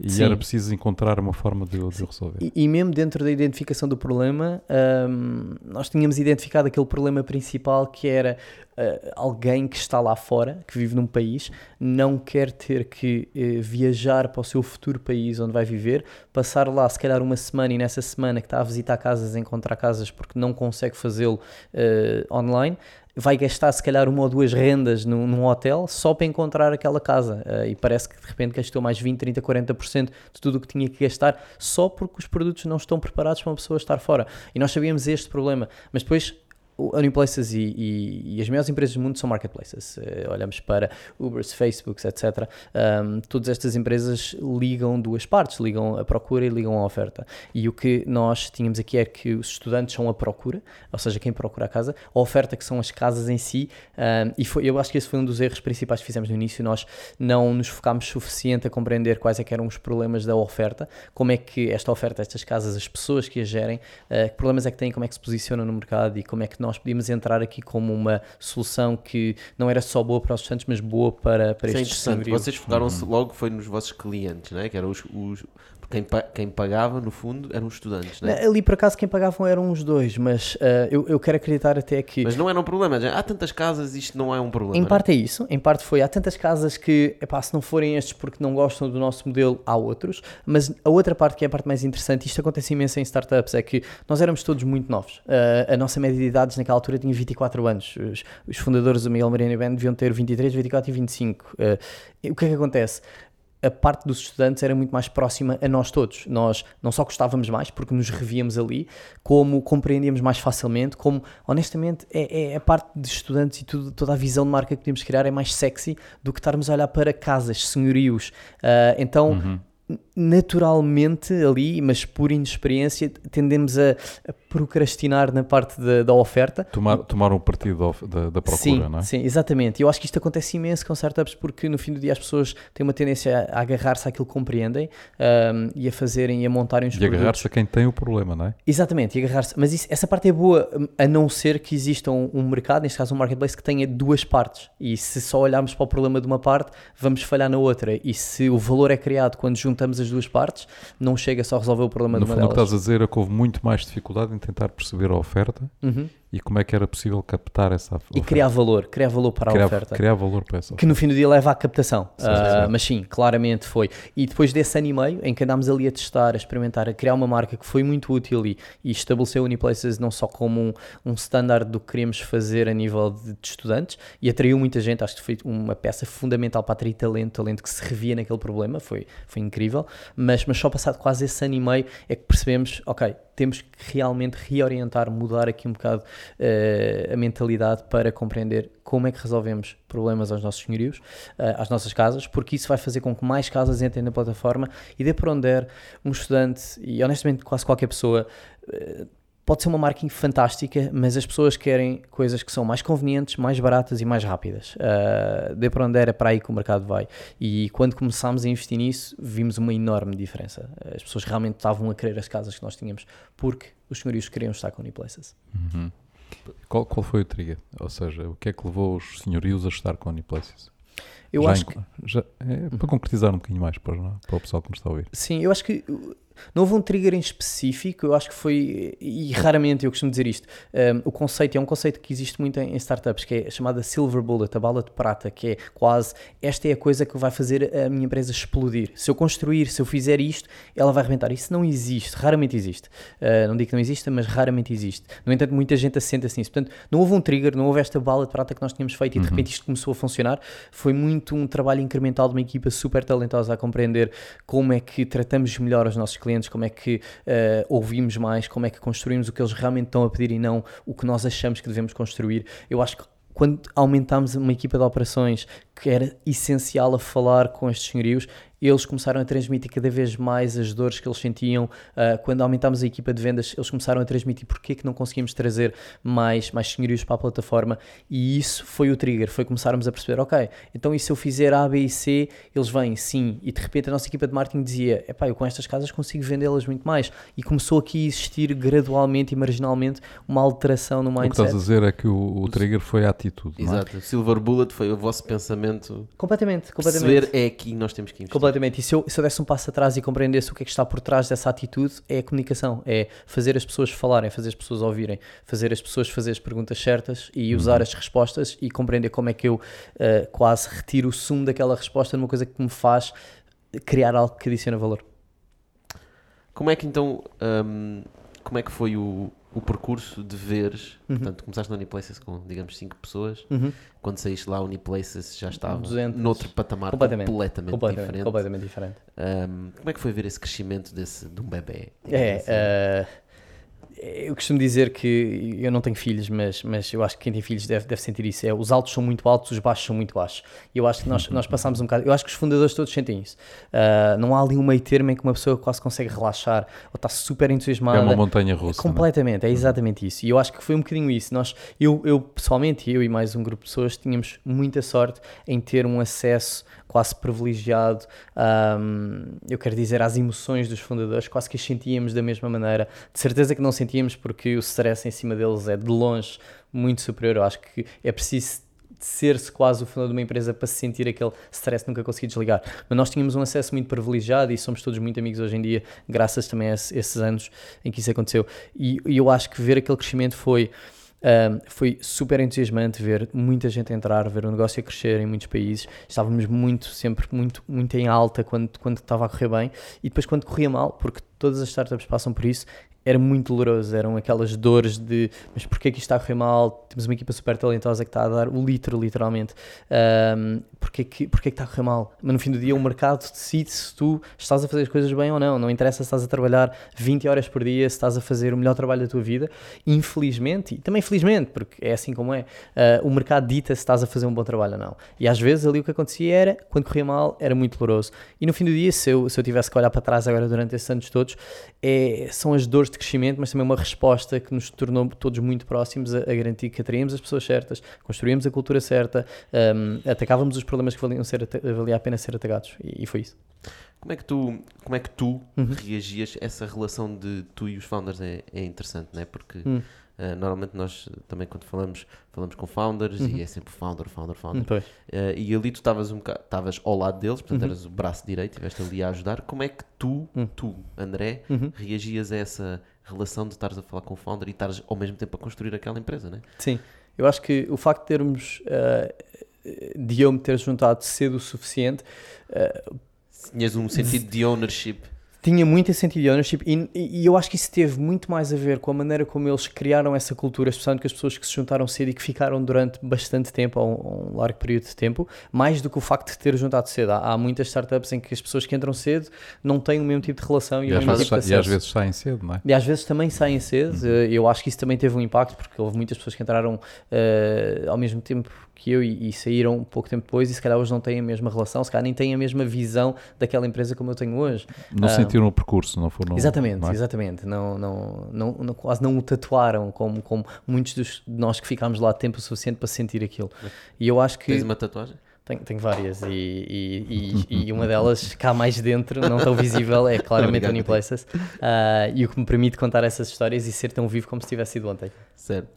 e Sim. era preciso encontrar uma forma de, de resolver. E, e mesmo dentro da identificação do problema, hum, nós tínhamos identificado aquele problema principal que era uh, alguém que está lá fora, que vive num país, não quer ter que eh, viajar para o seu futuro país onde vai viver, passar lá se calhar uma semana e nessa semana que está a visitar casas, encontrar casas porque não consegue fazê-lo uh, online. Vai gastar se calhar uma ou duas rendas num, num hotel só para encontrar aquela casa Uh, e parece que de repente gastou mais 20, 30, 40% de tudo o que tinha que gastar só porque os produtos não estão preparados para uma pessoa estar fora. E nós sabíamos este problema, mas depois o Uniplaces e, e, e as maiores empresas do mundo são marketplaces. Eh, olhamos para Ubers, Facebooks, etc. Um, todas estas empresas ligam duas partes, ligam a procura e ligam a oferta. E o que nós tínhamos aqui é que os estudantes são a procura, ou seja, quem procura a casa, a oferta que são as casas em si, um, e foi, eu acho que esse foi um dos erros principais que fizemos no início, nós não nos focámos suficiente a compreender quais é eram os problemas da oferta, como é que esta oferta, estas casas, as pessoas que a gerem, uh, que problemas é que têm, como é que se posicionam no mercado e como é que nós podíamos entrar aqui como uma solução que não era só boa para os estudantes, mas boa para, para Isso é estes interessante. Vocês focaram-se logo foi nos vossos clientes, né? que eram os, os- quem, pa- quem pagava, no fundo, eram os estudantes. Né? Ali por acaso quem pagavam eram os dois, mas uh, eu, eu quero acreditar até que Mas não era um problema. já- Há tantas casas, isto não é um problema. Em né? parte é isso, em parte foi. Há tantas casas que, epá, se não forem estes porque não gostam do nosso modelo, há outros. Mas a outra parte que é a parte mais interessante, isto acontece imenso em startups, é que nós éramos todos muito novos. Uh, a nossa média de idades naquela altura tinha 24 anos. Os, os fundadores do Miguel Mariano e Ben deviam ter 23, 24 e 25. Uh, e o que é que acontece? A parte dos estudantes era muito mais próxima a nós todos. Nós não só gostávamos mais, porque nos revíamos ali, como compreendíamos mais facilmente, como, honestamente, é, é a parte de estudantes e tudo, toda a visão de marca que podemos criar é mais sexy do que estarmos a olhar para casas, senhorios. Ah, então, n- naturalmente ali, mas por inexperiência, tendemos a, a procrastinar na parte da, da oferta Tomar, tomar um partido da, da procura, sim, não é? Sim, exatamente. E eu acho que isto acontece imenso com startups porque no fim do dia as pessoas têm uma tendência a, a agarrar-se àquilo que compreendem ahm, e a fazerem e a montarem os E produtos. agarrar-se a quem tem o problema, não é? Exatamente, e agarrar-se. Mas isso- essa parte é boa, a não ser que exista um, um mercado, neste caso um marketplace, que tenha duas partes. E se só olharmos para o problema de uma parte, vamos falhar na outra. E se o valor é criado quando juntamos as duas partes, não chega só a resolver o problema No de uma fundo, o que delas. estás a dizer é que houve muito mais dificuldade em tentar perceber a oferta Uhum. E como é que era possível captar essa oferta. E criar valor, criar valor para a criar, oferta. criar valor para essa que no fim do dia leva à captação. Sim, Ah, sim. Mas sim, claramente foi. E depois desse ano e meio, em que andámos ali a testar, a experimentar, a criar uma marca que foi muito útil e, e estabeleceu o Uniplaces não só como um, um standard do que queríamos fazer a nível de, de estudantes e atraiu muita gente. Acho que foi uma peça fundamental para atrair talento, talento que se revia naquele problema. Foi, foi incrível. Mas, mas só passado quase esse ano e meio é que percebemos, ok, temos que realmente reorientar, mudar aqui um bocado eh, a mentalidade para compreender como é que resolvemos problemas aos nossos senhorios, eh, às nossas casas, porque isso vai fazer com que mais casas entrem na plataforma e dê para onde der um estudante e honestamente quase qualquer pessoa eh, pode ser uma marca fantástica, mas as pessoas querem coisas que são mais convenientes, mais baratas e mais rápidas. Uh, dê para onde era para aí que o mercado vai. E quando começámos a investir nisso, vimos uma enorme diferença. As pessoas realmente estavam a querer as casas que nós tínhamos, porque os senhorios queriam estar com Uniplaces. Uhum. Qual, qual foi o trigger? Ou seja, o que é que levou os senhorios a estar com a Uniplaces? Eu já acho em- que, já- é, para concretizar um bocadinho mais para, para o pessoal que nos está a ouvir. sim, eu acho que não houve um trigger em específico, eu acho que foi, e raramente eu costumo dizer isto, um, o conceito é um conceito que existe muito em, em startups, que é chamada silver bullet, a bala de prata, que é quase, esta é a coisa que vai fazer a minha empresa explodir. Se eu construir, se eu fizer isto, ela vai arrebentar. Isso não existe, raramente existe. Uh, não digo que não exista, mas raramente existe. No entanto, muita gente assenta-se nisso. Portanto, não houve um trigger, não houve esta bala de prata que nós tínhamos feito e de repente isto começou a funcionar. Foi muito um trabalho incremental de uma equipa super talentosa a compreender como é que tratamos melhor os nossos clientes, como é que uh, ouvimos mais, como é que construímos o que eles realmente estão a pedir e não o que nós achamos que devemos construir. Eu acho que quando aumentámos uma equipa de operações que era essencial a falar com estes senhorios, eles começaram a transmitir cada vez mais as dores que eles sentiam. Uh, quando aumentámos a equipa de vendas, eles começaram a transmitir porque é que não conseguimos trazer mais, mais senhorios para a plataforma. E isso foi o trigger, foi começarmos a perceber, ok, então e se eu fizer A, B e C, eles vêm, sim. E de repente a nossa equipa de marketing dizia, epá, eu com estas casas consigo vendê-las muito mais. E começou aqui a existir gradualmente e marginalmente uma alteração no mindset. O que estás a dizer é que o, o trigger foi a atitude, é? Exato. É? Silver Bullet foi o vosso pensamento. Completamente, completamente. Perceber é aqui que nós temos que investir. Completamente. E se eu, se eu desse um passo atrás e compreendesse o que é que está por trás dessa atitude, é a comunicação. É fazer as pessoas falarem, fazer as pessoas ouvirem, fazer as pessoas fazer as perguntas certas e usar uhum. as respostas e compreender como é que eu uh, quase retiro o sumo daquela resposta numa coisa que me faz criar algo que adiciona valor. Como é que então, um, como é que foi o, o percurso de veres, uhum. portanto, começaste na Uniplaces com, digamos, 5 pessoas, uhum. quando saíste lá, a Uniplaces já estava 200. noutro patamar completamente, completamente, completamente diferente. Completamente diferente. Um, como é que foi ver esse crescimento desse, de um bebê? É, assim? uh, eu costumo dizer que eu não tenho filhos, mas, mas eu acho que quem tem filhos deve, deve sentir isso. É, os altos são muito altos, os baixos são muito baixos. E eu acho que nós, nós passamos um bocado. Eu acho que os fundadores todos sentem isso. Uh, não há ali um meio termo em que uma pessoa quase consegue relaxar ou está super entusiasmada. É uma montanha russa. É completamente, é exatamente isso. E eu acho que foi um bocadinho isso. Nós, eu, eu pessoalmente, eu e mais um grupo de pessoas, tínhamos muita sorte em ter um acesso quase privilegiado, um, eu quero dizer, às emoções dos fundadores, quase que as sentíamos da mesma maneira. De certeza que não sentíamos, porque o stress em cima deles é de longe muito superior. Eu acho que é preciso ser-se quase o fundador de uma empresa para se sentir aquele stress nunca conseguir desligar. Mas nós tínhamos um acesso muito privilegiado e somos todos muito amigos hoje em dia, graças também a esses anos em que isso aconteceu. E, e eu acho que ver aquele crescimento foi um, foi super entusiasmante ver muita gente entrar, ver o negócio a crescer em muitos países. Estávamos muito, sempre muito, muito em alta quando, quando estava a correr bem e depois quando corria mal, porque todas as startups passam por isso, era muito doloroso, eram aquelas dores de mas porquê que isto está a correr mal? Temos uma equipa super talentosa que está a dar o litro, literalmente. Um, porquê, que, porquê que está a correr mal? Mas no fim do dia o mercado decide se tu estás a fazer as coisas bem ou não. Não interessa se estás a trabalhar 20 horas por dia, se estás a fazer o melhor trabalho da tua vida. Infelizmente, e também felizmente, porque é assim como é, uh, o mercado dita se estás a fazer um bom trabalho ou não. E às vezes ali o que acontecia era, quando corria mal, era muito doloroso. E no fim do dia, se eu, se eu tivesse que olhar para trás agora durante esses anos todos, é, são as dores de crescimento, mas também uma resposta que nos tornou todos muito próximos a, a garantir que atraímos as pessoas certas, construímos a cultura certa, um, atacávamos os problemas que valiam ser, valia a pena ser atacados. E, e, foi isso. Como é que tu, como é que tu uhum. reagias? Essa relação de tu e os founders é, é interessante, não é? Porque. Uhum Uh, normalmente nós também quando falamos, falamos com founders uhum. e é sempre founder, founder, founder. Uh, e ali tu estavas um estavas ao lado deles, portanto uhum. eras o braço direito, estiveste ali a ajudar. Como é que tu, uhum. tu, André, uhum. reagias a essa relação de estares a falar com o founder e estares ao mesmo tempo a construir aquela empresa, né? Sim, eu acho que o facto de termos uh, de eu me ter juntado cedo o suficiente. Tinhas um sentido de ownership tinha muito esse sentido de ownership e, e, eu acho que isso teve muito mais a ver com a maneira como eles criaram essa cultura, especialmente com as pessoas que se juntaram cedo e que ficaram durante bastante tempo, ou um, um, largo período de tempo, mais do que o facto de ter juntado cedo. Há, há, muitas startups em que as pessoas que entram cedo não têm o mesmo tipo de relação e, e, o mesmo tipo de e às vezes saem cedo, não é? E às vezes também saem cedo. Uhum. Eu acho que isso também teve um impacto, porque houve muitas pessoas que entraram uh, ao mesmo tempo que eu e, e, saíram um pouco tempo depois e se calhar hoje não têm a mesma relação, se calhar nem têm a mesma visão daquela empresa como eu tenho hoje. Não uh, sentiram o percurso, não foram. Exatamente, não é? exatamente. Não, não, não, não, quase não o tatuaram como, como muitos dos, de nós que ficámos lá tempo suficiente para sentir aquilo. E eu acho que. Tens uma tatuagem? Tenho, tenho várias e, e, e, (laughs) e, uma delas cá mais dentro, não tão visível, é claramente a Uniplaces uh, e o que me permite contar essas histórias e ser tão vivo como se tivesse sido ontem. Certo.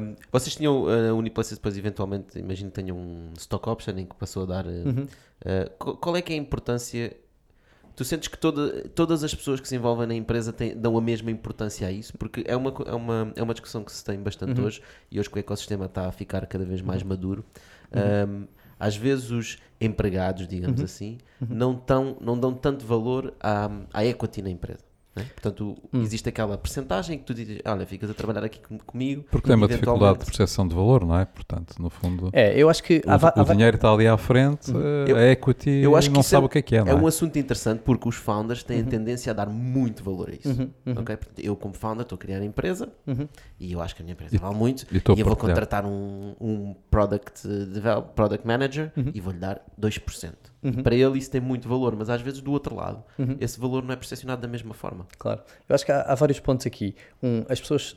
Um, vocês tinham a uh, Uniplaces depois eventualmente, imagino que tenham um stock option em que passou a dar... Uh, uhum. Uh, qual é que é a importância... Tu sentes que toda, todas as pessoas que se envolvem na empresa têm, dão a mesma importância a isso? Porque é uma, é uma, é uma discussão que se tem bastante uhum. hoje e hoje que o ecossistema está a ficar cada vez mais uhum. maduro. Uhum. Um, às vezes os empregados, digamos uhum. assim, uhum. Não, tão, não dão tanto valor à, à equity na empresa. É? Portanto, hum. existe aquela percentagem que tu dizes, olha, ficas a trabalhar aqui comigo. Porque tem uma dificuldade de percepção de valor, não é? Portanto, no fundo. É, eu acho que. O, há, o dinheiro está ali à frente, uhum. eu, a equity eu acho que não sabe é, o que é que é. É, é um assunto interessante porque os founders têm uhum. a tendência a dar muito valor a isso. Uhum. uhum. Okay? Eu, como founder, estou a criar a empresa uhum. e eu acho que a minha empresa e, vale muito. E, e eu vou contratar um, um product, develop, product manager uhum. e vou-lhe dar 2%. Uhum. Para ele isso tem muito valor, mas às vezes do outro lado, esse valor não é percepcionado da mesma forma. Claro. Eu acho que há, há vários pontos aqui. Um, as pessoas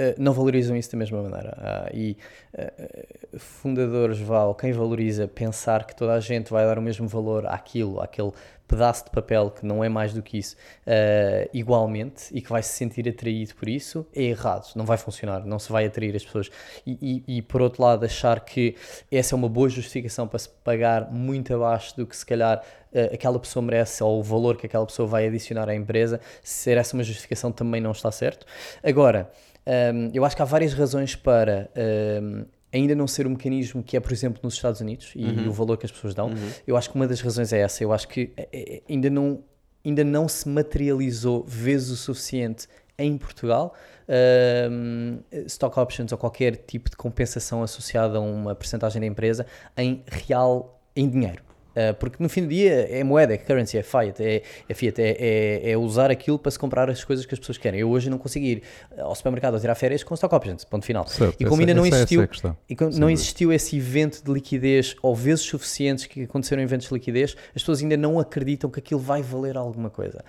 eh, não valorizam isso da mesma maneira. Ah, e eh, fundadores, ou quem valoriza, pensar que toda a gente vai dar o mesmo valor àquilo, àquele pedaço de papel que não é mais do que isso, eh, igualmente, e que vai se sentir atraído por isso, é errado. Não vai funcionar, não se vai atrair as pessoas. E, e- e, por outro lado, achar que essa é uma boa justificação para se pagar muito abaixo do que se calhar eh, aquela pessoa merece ou o valor que aquela pessoa vai adicionar à empresa, ser essa uma justificação também não está certo. Agora, hum, eu acho que há várias razões para hum, ainda não ser um mecanismo que é, por exemplo, nos Estados Unidos e o valor que as pessoas dão. Eu acho que uma das razões é essa. Eu acho que eh, eh, ainda não, ainda não se materializou vezes o suficiente em Portugal hum, stock options ou qualquer tipo de compensação associada a uma percentagem da empresa em real, em dinheiro. Uh, porque no fim do dia é moeda, é currency, é fiat, é, é fiat, é, é, é usar aquilo para se comprar as coisas que as pessoas querem. Eu hoje não consigo ir ao supermercado a tirar férias com stock options, ponto final. Certo, e como ainda não é- existiu, e não existiu esse evento de liquidez ou vezes suficientes que aconteceram eventos de liquidez, as pessoas ainda não acreditam que aquilo vai valer alguma coisa.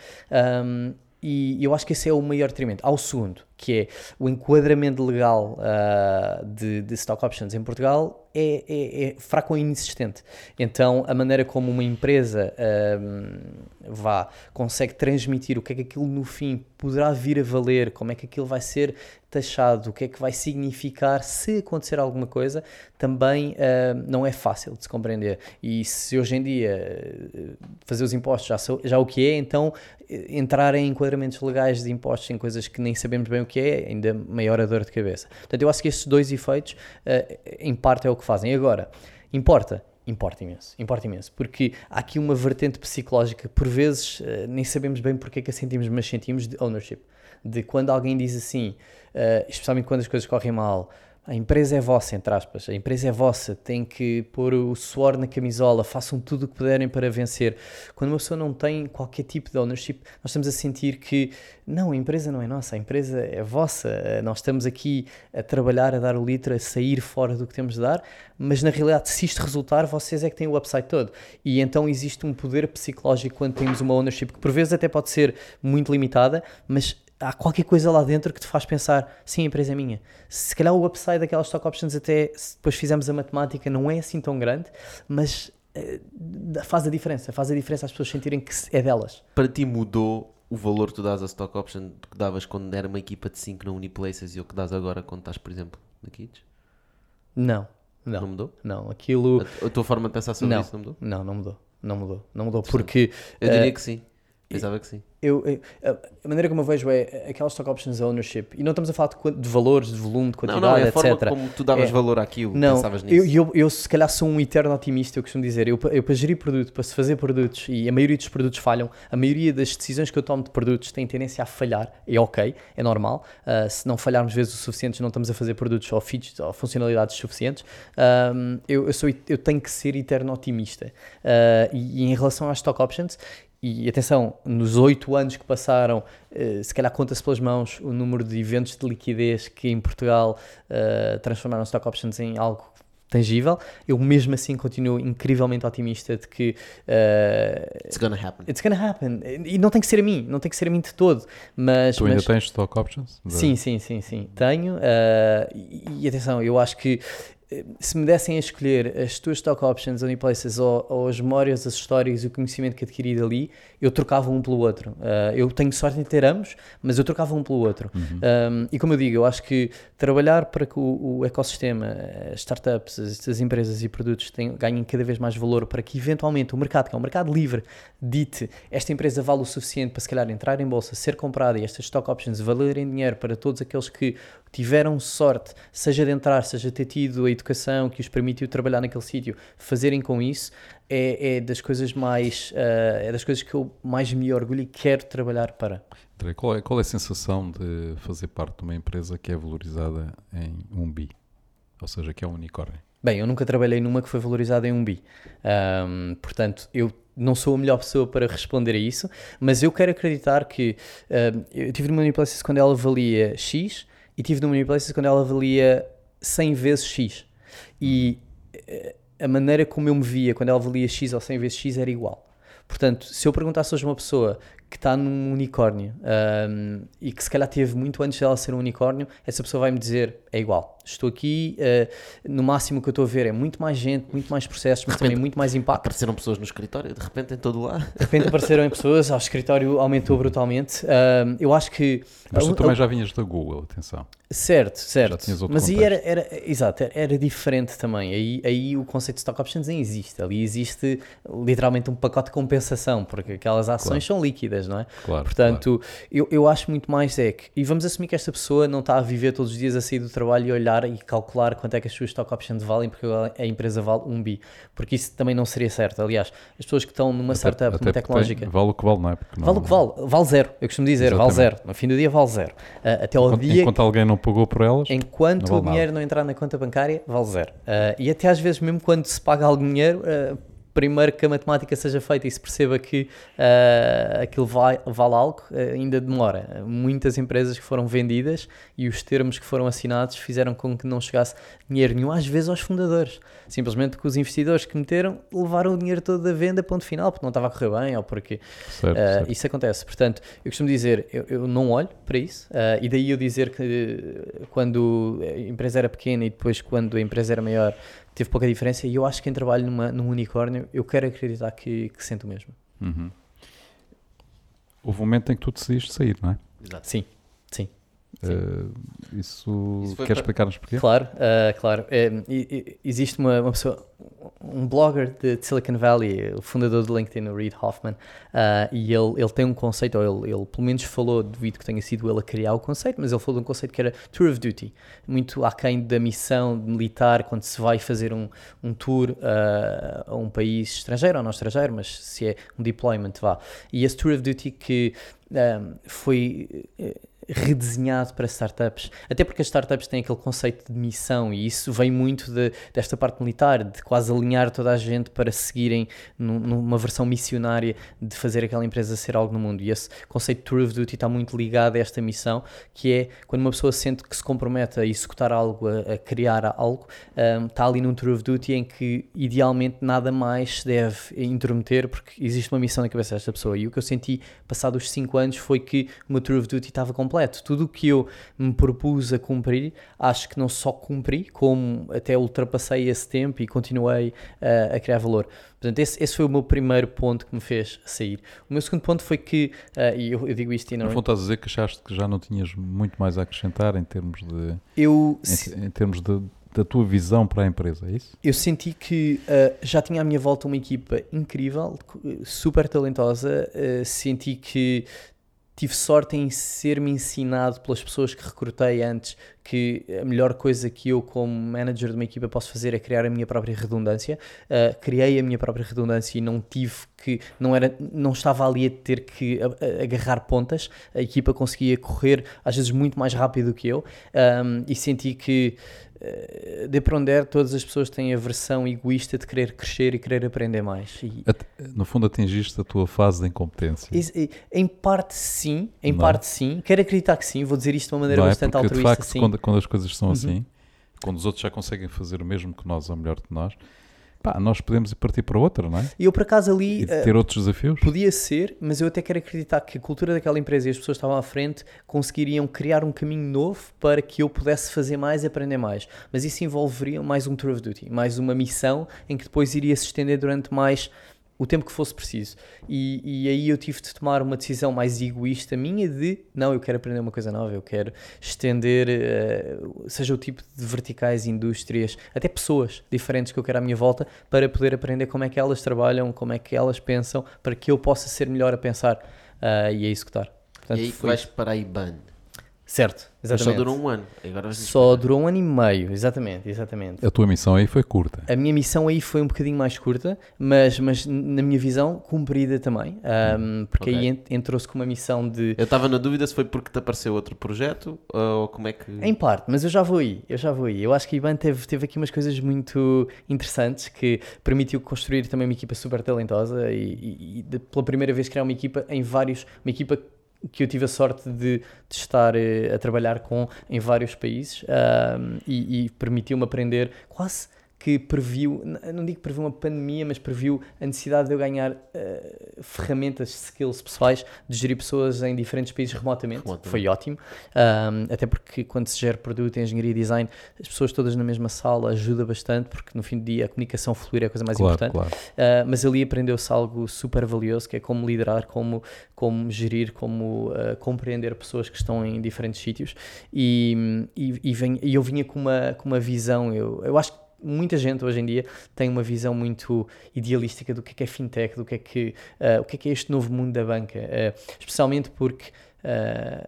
Um, e eu acho que esse é o maior detrimento. Há o segundo, que é o enquadramento legal ah, de, de stock options em Portugal é, é- é fraco ou inexistente. Então, a maneira como uma empresa ahm, vá, consegue transmitir o que é que aquilo no fim poderá vir a valer, como é que aquilo vai ser taxado, o que é que vai significar se acontecer alguma coisa, também ahm, não é fácil de se compreender. E se hoje em dia fazer os impostos já, já o que é, então eh, entrar em enquadramentos legais de impostos em coisas que nem sabemos bem o que é, ainda maior a dor de cabeça. Portanto, eu acho que estes dois efeitos, eh, em parte, é o que fazem. Agora, importa? Importa imenso, importa imenso, porque há aqui uma vertente psicológica, por vezes eh, nem sabemos bem porque é que a sentimos, mas sentimos de ownership. De quando alguém diz assim, eh, especialmente quando as coisas correm mal, a empresa é vossa, entre aspas, a empresa é vossa, tem que pôr o suor na camisola, façam tudo o que puderem para vencer. Quando uma pessoa não tem qualquer tipo de ownership, nós estamos a sentir que não, a empresa não é nossa, a empresa é vossa, nós estamos aqui a trabalhar, a dar o litro, a sair fora do que temos de dar, mas na realidade, se isto resultar, vocês é que têm o upside todo. E então existe um poder psicológico quando temos uma ownership que por vezes até pode ser muito limitada, mas há qualquer coisa lá dentro que te faz pensar, sim, a empresa é minha. Se calhar o upside daquelas stock options até, se depois fizermos a matemática, não é assim tão grande, mas eh, faz a diferença, faz a diferença as pessoas sentirem que é delas. Para ti mudou o valor que tu dás a stock option que davas quando era uma equipa de 5 na Uniplaces e o que dás agora quando estás, por exemplo, na Kids? Não, Não não, mudou? não, aquilo... A, a tua forma de pensar sobre Não, isso não mudou? não, não mudou, não mudou, não mudou, porque... Eu diria eh, que sim. Pensava que sim. eu, eu- a- maneira como eu vejo é aquelas stock options ownership, e não estamos a falar de, de valores, de volume, de Não, quantidade, não, é a etc. forma como tu davas É. valor àquilo, Não, pensavas eu, nisso. eu, eu se calhar sou um eterno otimista, eu costumo dizer. Eu, eu para gerir produto, para se fazer produtos, e a maioria dos produtos falham, a maioria das decisões que eu tomo de produtos tem tendência a falhar, é ok, é normal. Ah, se não falharmos vezes o suficientes, não estamos a fazer produtos ou features ou funcionalidades suficientes. Ahm, eu, eu, sou, eu tenho que ser eterno otimista. Ah, e, e em relação às stock options, e atenção, nos oito anos que passaram, eh, se calhar conta-se pelas mãos o número de eventos de liquidez que em Portugal eh, transformaram stock options em algo tangível. Eu mesmo assim continuo incrivelmente otimista de que eh, It's gonna happen. it's gonna happen. E não tem que ser a mim, não tem que ser a mim de todo. Mas, Tu ainda mas- tens stock options? Sim, sim, sim, sim. Tenho. ah, e, e atenção, eu acho que se me dessem a escolher as tuas stock options, Uniplaces, ou, ou as memórias, as histórias e o conhecimento que adquiri dali, eu trocava um pelo outro. Ah, eu tenho sorte em ter ambos, mas eu trocava um pelo outro. Um, e como eu digo, eu acho que trabalhar para que o, o ecossistema, as startups, as, as empresas e produtos tenham, ganhem cada vez mais valor para que eventualmente o mercado, que é um mercado livre, dite esta empresa vale o suficiente para se calhar entrar em bolsa, ser comprada e estas stock options valerem dinheiro para todos aqueles que tiveram sorte, seja de entrar, seja de ter tido a educação que os permitiu trabalhar naquele sítio, fazerem com isso, é, é das coisas mais, ah, é das coisas que eu mais me orgulho e quero trabalhar para. André, Qual é, qual é a sensação de fazer parte de uma empresa que é valorizada em um bi? Ou seja, que é um unicórnio? Bem, eu nunca trabalhei numa que foi valorizada em um bi. Ahm, portanto, eu não sou a melhor pessoa para responder a isso, mas eu quero acreditar que eu tive numa Uniplaces quando ela valia X e tive numa Uniplaces quando ela valia 100 vezes X. E eh, a maneira como eu me via quando ela valia X ou 100 vezes X era igual. Portanto, se eu perguntasse hoje a uma pessoa que está num unicórnio um, e que se calhar teve muito antes dela ser um unicórnio, essa pessoa vai me dizer é igual. Estou aqui, uh, no máximo que eu estou a ver é muito mais gente, muito mais processos, mas também muito mais impacto. Apareceram pessoas no escritório, de repente em todo lado. De repente apareceram pessoas, o escritório aumentou brutalmente. Uh, eu acho que. Mas tu também já vinhas da Google, atenção. Certo, certo. Já tinhas outro mas aí era, era, exato, era, era, diferente também. Aí, aí o conceito de stock options nem existe. Ali existe literalmente um pacote de compensação, porque aquelas ações claro. são líquidas, não é? Claro. Portanto, claro. Eu, eu acho muito mais é que. E vamos assumir que esta pessoa não está a viver todos os dias a sair do trabalho e olhar e calcular quanto é que as suas stock options valem, porque a empresa vale um bi. Porque isso também não seria certo. Aliás, as pessoas que estão numa até, startup, até tecnológica. vale o que vale, não é? Porque vale o que vale, vale zero. Eu costumo dizer, Exatamente. vale zero. No fim do dia, vale zero. Uh, até ao enquanto, dia. Enquanto alguém não pagou por elas. Enquanto vale o dinheiro nada. não entrar na conta bancária, vale zero. Uh, e até às vezes, mesmo quando se paga algum dinheiro, uh, primeiro que a matemática seja feita e se perceba que uh, aquilo vai, vale algo, uh, ainda demora. Muitas empresas que foram vendidas e os termos que foram assinados fizeram com que não chegasse dinheiro nenhum, às vezes aos fundadores. Simplesmente porque os investidores que meteram levaram o dinheiro todo da venda, ponto final, porque não estava a correr bem ou porque certo, uh, certo. isso acontece. Portanto, eu costumo dizer, eu, eu não olho para isso e daí eu dizer que quando a empresa era pequena e depois quando a empresa era maior teve pouca diferença e eu acho que quem trabalha numa, num unicórnio, eu quero acreditar que, que sente o mesmo. Uhum. Houve um momento em que tu decidiste sair, não é? Exato. Sim, sim. Uh, isso, isso quer explicar-nos porquê? Claro, uh, claro. É, existe uma, uma, pessoa, um blogger de Silicon Valley, o fundador do LinkedIn, o Reid Hoffman, uh, e ele, ele tem um conceito, ou ele, ele pelo menos falou, devido que tenha sido ele a criar o conceito, mas ele falou de um conceito que era Tour of Duty, muito aquém da missão militar, quando se vai fazer um, um tour a um país estrangeiro, ou não estrangeiro, mas se é um deployment, vá. E esse Tour of Duty que um, foi redesenhado para startups, até porque as startups têm aquele conceito de missão e isso vem muito de, desta parte militar, de quase alinhar toda a gente para seguirem num, numa versão missionária de fazer aquela empresa ser algo no mundo. E esse conceito de Tour of Duty está muito ligado a esta missão, que é quando uma pessoa sente que se compromete a executar algo, a, a criar algo, um, está ali num Tour of Duty em que idealmente nada mais se deve intrometer porque existe uma missão na cabeça desta pessoa. E o que eu senti passados os 5 anos foi que o meu Tour of Duty estava completo. Tudo o que eu me propus a cumprir, acho que não só cumpri, como até ultrapassei esse tempo e continuei uh, a criar valor. Portanto, esse, esse, foi o meu primeiro ponto que me fez sair. O meu segundo ponto foi que, uh, e eu, eu, digo isto e não... No fundo estás a dizer que achaste que já não tinhas muito mais a acrescentar em termos de... Eu... Em, em termos de da tua visão para a empresa, é isso? Eu senti que uh, já tinha à minha volta uma equipa incrível, super talentosa, uh, senti que tive sorte em ser-me ensinado pelas pessoas que recrutei antes que a melhor coisa que eu, como manager de uma equipa, posso fazer é criar a minha própria redundância. Uh, criei a minha própria redundância e não tive que, não, era, não estava ali a ter que agarrar pontas. A equipa conseguia correr às vezes muito mais rápido do que eu um, e senti que de para onde é, todas as pessoas têm a versão egoísta de querer crescer e querer aprender mais. E, no fundo, atingiste a tua fase de incompetência. Em parte, sim. Em não. É? parte, sim. Quero acreditar que sim. Vou dizer isto de uma maneira não bastante é porque, altruísta. De facto, sim. quando, quando as coisas são uhum. assim, quando os outros já conseguem fazer o mesmo que nós, ou melhor que nós, pá, nós podemos partir para outra, não é? E eu, por acaso, ali. E ter uh, outros desafios? Podia ser, mas eu até quero acreditar que a cultura daquela empresa e as pessoas que estavam à frente conseguiriam criar um caminho novo para que eu pudesse fazer mais e aprender mais. Mas isso envolveria mais um Tour of Duty, mais uma missão em que depois iria se estender durante mais o tempo que fosse preciso. E, e, aí eu tive de tomar uma decisão mais egoísta minha de não, eu quero aprender uma coisa nova, eu quero estender, uh, seja o tipo de verticais, indústrias, até pessoas diferentes que eu quero à minha volta para poder aprender como é que elas trabalham, como é que elas pensam, para que eu possa ser melhor a pensar uh, e a executar. Portanto, e aí foi... vais para a IBAN. Certo, exatamente. Mas só durou um ano. Agora só durou um ano e meio, exatamente, exatamente. A tua missão aí foi curta. A minha missão aí foi um bocadinho mais curta, mas, mas na minha visão, cumprida também. Um, porque okay. aí entrou-se com uma missão de. Eu estava na dúvida se foi porque te apareceu outro projeto ou como é que. Em parte, mas eu já vou aí, eu já vou aí. Eu acho que a IBAN teve, teve aqui umas coisas muito interessantes que permitiu construir também uma equipa super talentosa e, e, e pela primeira vez criar uma equipa em vários. Uma equipa que eu tive a sorte de, de estar uh, a trabalhar com em vários países e, e permitiu-me aprender quase que previu, não digo previu uma pandemia, mas previu a necessidade de eu ganhar uh, ferramentas, skills pessoais de gerir pessoas em diferentes países remotamente. Foi ótimo, um, até porque quando se gera produto, engenharia e design, as pessoas todas na mesma sala ajuda bastante, porque no fim do dia a comunicação fluir é a coisa mais claro, importante. Claro. Uh, mas ali aprendeu-se algo super valioso, que é como liderar, como, como gerir, como uh, compreender pessoas que estão em diferentes sítios. E, e, e, vem, e eu vinha com uma, com uma visão, eu, eu acho que muita gente hoje em dia tem uma visão muito idealística do que é, que é fintech, do que é que, uh, o que é, que é este novo mundo da banca, uh, especialmente porque uh,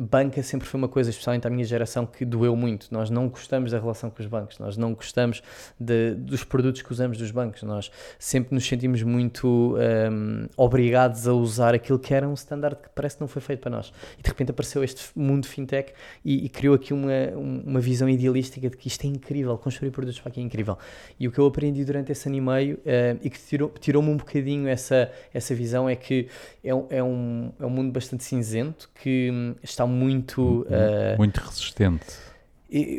banca sempre foi uma coisa, especialmente à minha geração, que doeu muito. Nós não gostamos da relação com os bancos, nós não gostamos de, dos produtos que usamos dos bancos, nós sempre nos sentimos muito um, obrigados a usar aquilo que era um standard que parece que não foi feito para nós. E de repente apareceu este mundo fintech e, e criou aqui uma, uma visão idealística de que isto é incrível, construir produtos para aqui é incrível. E o que eu aprendi durante esse ano e meio uh, e que tirou-me tirou um bocadinho essa, essa visão é que é, é, um, é um mundo bastante cinzento que hum, está muito. Uh, muito resistente.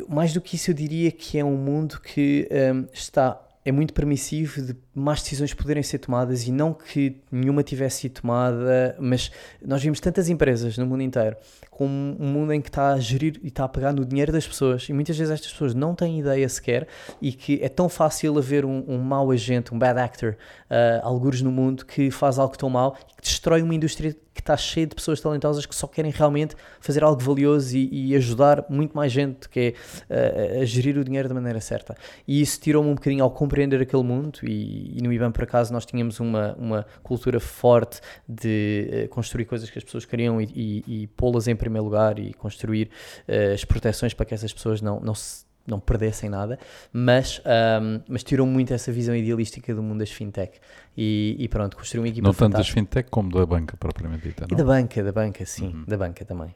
mais do que isso, eu diria que é um mundo que um, está. É muito permissivo de mais decisões poderem ser tomadas e não que nenhuma tivesse sido tomada, mas nós vimos tantas empresas no mundo inteiro com um mundo em que está a gerir e está a pegar no dinheiro das pessoas e muitas vezes estas pessoas não têm ideia sequer e que é tão fácil haver um, um mau agente, um bad actor, uh, algures no mundo que faz algo tão mau e que destrói uma indústria que está cheia de pessoas talentosas que só querem realmente fazer algo valioso e, e ajudar muito mais gente, que é uh, a gerir o dinheiro da maneira certa. E isso tirou-me um bocadinho ao compreender aquele mundo e, e, no IBAN, por acaso, nós tínhamos uma, uma cultura forte de uh, construir coisas que as pessoas queriam e, e, e pô-las em primeiro lugar e construir uh, as proteções para que essas pessoas não, não se não perdessem nada, mas, um, mas tirou muito essa visão idealística do mundo das fintech. E, e pronto, construiu uma equipa Não tanto das fintech como da banca, propriamente dita. Não? E da banca, da banca, sim, uhum. da banca também.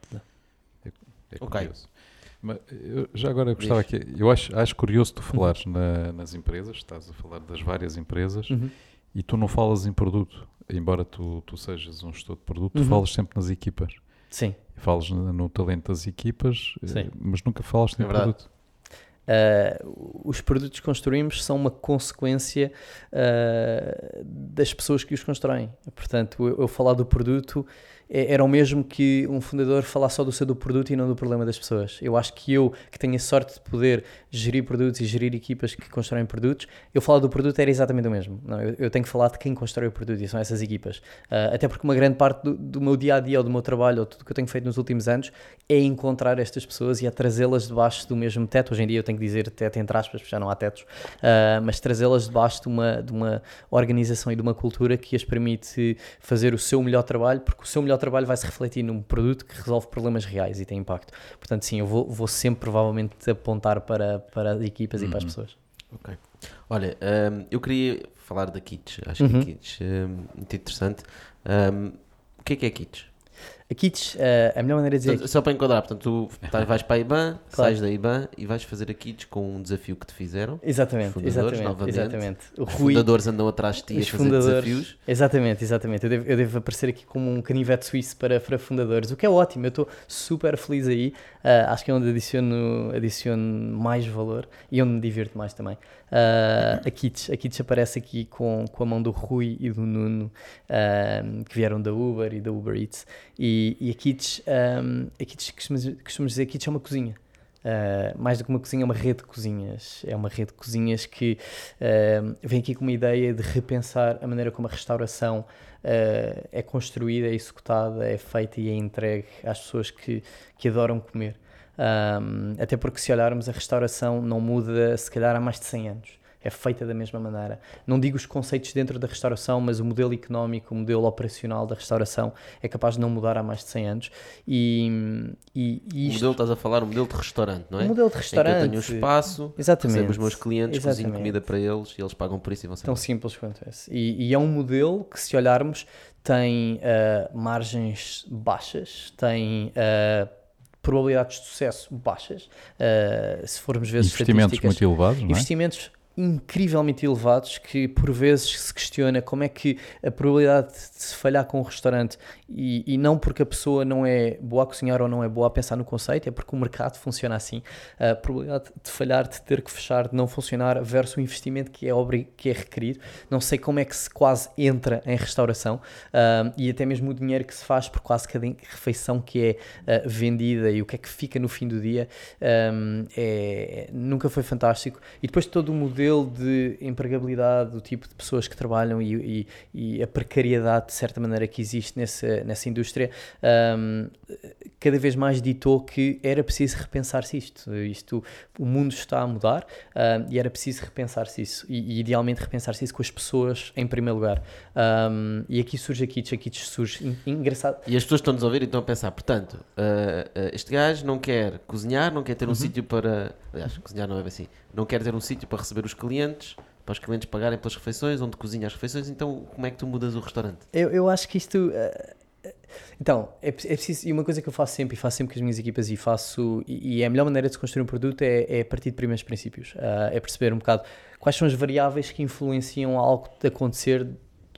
É, é curioso. Mas eu, já agora gostava aqui, eu acho, acho curioso tu falares uhum. na, nas empresas, estás a falar das várias empresas uhum. e tu não falas em produto, embora tu, tu sejas um gestor de produto, tu uhum. falas sempre nas equipas. Sim. Falas no, no talento das equipas, Sim. Eh, mas nunca falas em é produto. Uh, os produtos que construímos são uma consequência uh, das pessoas que os constroem. Portanto, eu, eu falar do produto é, era o mesmo que um fundador falar só do seu do produto e não do problema das pessoas. Eu acho que eu, que tenho a sorte de poder gerir produtos e gerir equipas que constroem produtos, eu falar do produto era exatamente o mesmo. Não, eu, eu tenho que falar de quem constrói o produto e são essas equipas. Uh, até porque uma grande parte do, do, meu dia a dia ou do meu trabalho ou tudo que eu tenho feito nos últimos anos é encontrar estas pessoas e é trazê-las debaixo do mesmo teto. Hoje em dia eu tenho que dizer teto entre aspas, porque já não há tetos, uh, mas trazê-las debaixo de uma, de uma organização e de uma cultura que as permite fazer o seu melhor trabalho, porque o seu melhor trabalho vai se refletir num produto que resolve problemas reais e tem impacto. Portanto, sim, eu vou, vou sempre provavelmente apontar para, para as equipas uhum. e para as uhum. pessoas. Ok. Olha, um, eu queria falar da Kits. Acho uhum. que a Kits é muito interessante. Um, o que é que é Kits? A Kits, uh, a melhor maneira de dizer. Então, só para enquadrar, portanto, tu vais para a IBAN, claro. sais da IBAN e vais fazer a Kits com um desafio que te fizeram. Exatamente, exatamente. Novamente. exatamente. O Os Rui, fundadores andam atrás de ti a fazer desafios. Exatamente, exatamente. Eu devo, eu devo, aparecer aqui como um canivete suíço para, para fundadores, o que é ótimo. Eu estou super feliz aí. Uh, acho que é onde adiciono, adiciono mais valor e onde me divirto mais também. Uh, a, Kits, a Kits aparece aqui com, com a mão do Rui e do Nuno, uh, que vieram da Uber e da Uber Eats. E, e a Kits, um, a Kits costumamos dizer, a Kits é uma cozinha. Uh, mais do que uma cozinha, é uma rede de cozinhas. É uma rede de cozinhas que uh, vem aqui com uma ideia de repensar a maneira como a restauração uh, é construída, é executada, é feita e é entregue às pessoas que, que adoram comer. Um, até porque, se olharmos, a restauração não muda, se calhar, há mais de 100 anos é feita da mesma maneira. Não digo os conceitos dentro da restauração, mas o modelo económico, o modelo operacional da restauração é capaz de não mudar há mais de 100 anos. E, e, e isto... O modelo, estás a falar, o modelo de restaurante, não é? O modelo de restaurante. Em que eu tenho um espaço, Exatamente. recebo os meus clientes, Exatamente. cozinho comida para eles e eles pagam por isso e vão ser Tão simples quanto esse. E, e, é um modelo que, se olharmos, tem uh, margens baixas, tem... Uh, probabilidades de sucesso baixas, uh, se formos ver investimentos muito elevados, não é? investimentos incrivelmente elevados que por vezes se questiona como é que a probabilidade de se falhar com um restaurante e, e, não porque a pessoa não é boa a cozinhar ou não é boa a pensar no conceito, é porque o mercado funciona assim. A probabilidade de falhar, de ter que fechar, de não funcionar versus o investimento que é, que é requerido. Não sei como é que se quase entra em restauração uh, e até mesmo o dinheiro que se faz por quase cada refeição que é uh, vendida e o que é que fica no fim do dia um, é, nunca foi fantástico. E depois todo o modelo modelo de empregabilidade, do tipo de pessoas que trabalham e, e, e a precariedade, de certa maneira, que existe nessa, nessa indústria, um, cada vez mais ditou que era preciso repensar-se isto. isto. O mundo está a mudar um, e era preciso repensar-se isso. E, e, idealmente repensar-se isso com as pessoas em primeiro lugar. Um, e aqui surge a Kitsch, a Kitsch surge engraçado. E as pessoas estão-nos a ouvir e estão a pensar, portanto, uh, uh, este gajo não quer cozinhar, não quer ter um uhum. sítio para. Aliás, cozinhar não é assim não quer ter um sítio para receber os clientes, para os clientes pagarem pelas refeições, onde cozinha as refeições, então como é que tu mudas o restaurante? Eu, eu acho que isto. Uh, então, é, é, preciso. E uma coisa que eu faço sempre, e faço sempre com as minhas equipas, e faço. E, e é a melhor maneira de se construir um produto é, é partir de primeiros princípios. Uh, é perceber um bocado quais são as variáveis que influenciam algo de acontecer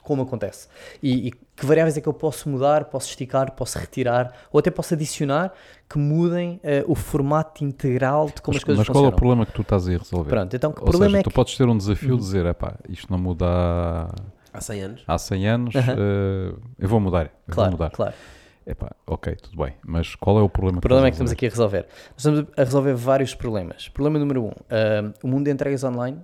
como acontece. E, e, que variáveis é que eu posso mudar, posso esticar, posso retirar, ou até posso adicionar que mudem uh, o formato integral de como mas, as coisas mas funcionam. Mas qual é o problema que tu estás a resolver? Pronto, então o ou problema seja, é tu que... podes ter um desafio uhum. de dizer, epá, isto não muda há... Há 100 anos. Há 100 anos, uhum. uh, eu vou mudar. Eu claro, vou mudar. claro. Epá, ok, tudo bem, mas qual é o problema? O problema é que estamos aqui a resolver. Estamos a resolver vários problemas. Problema número um, uh, o mundo de entregas online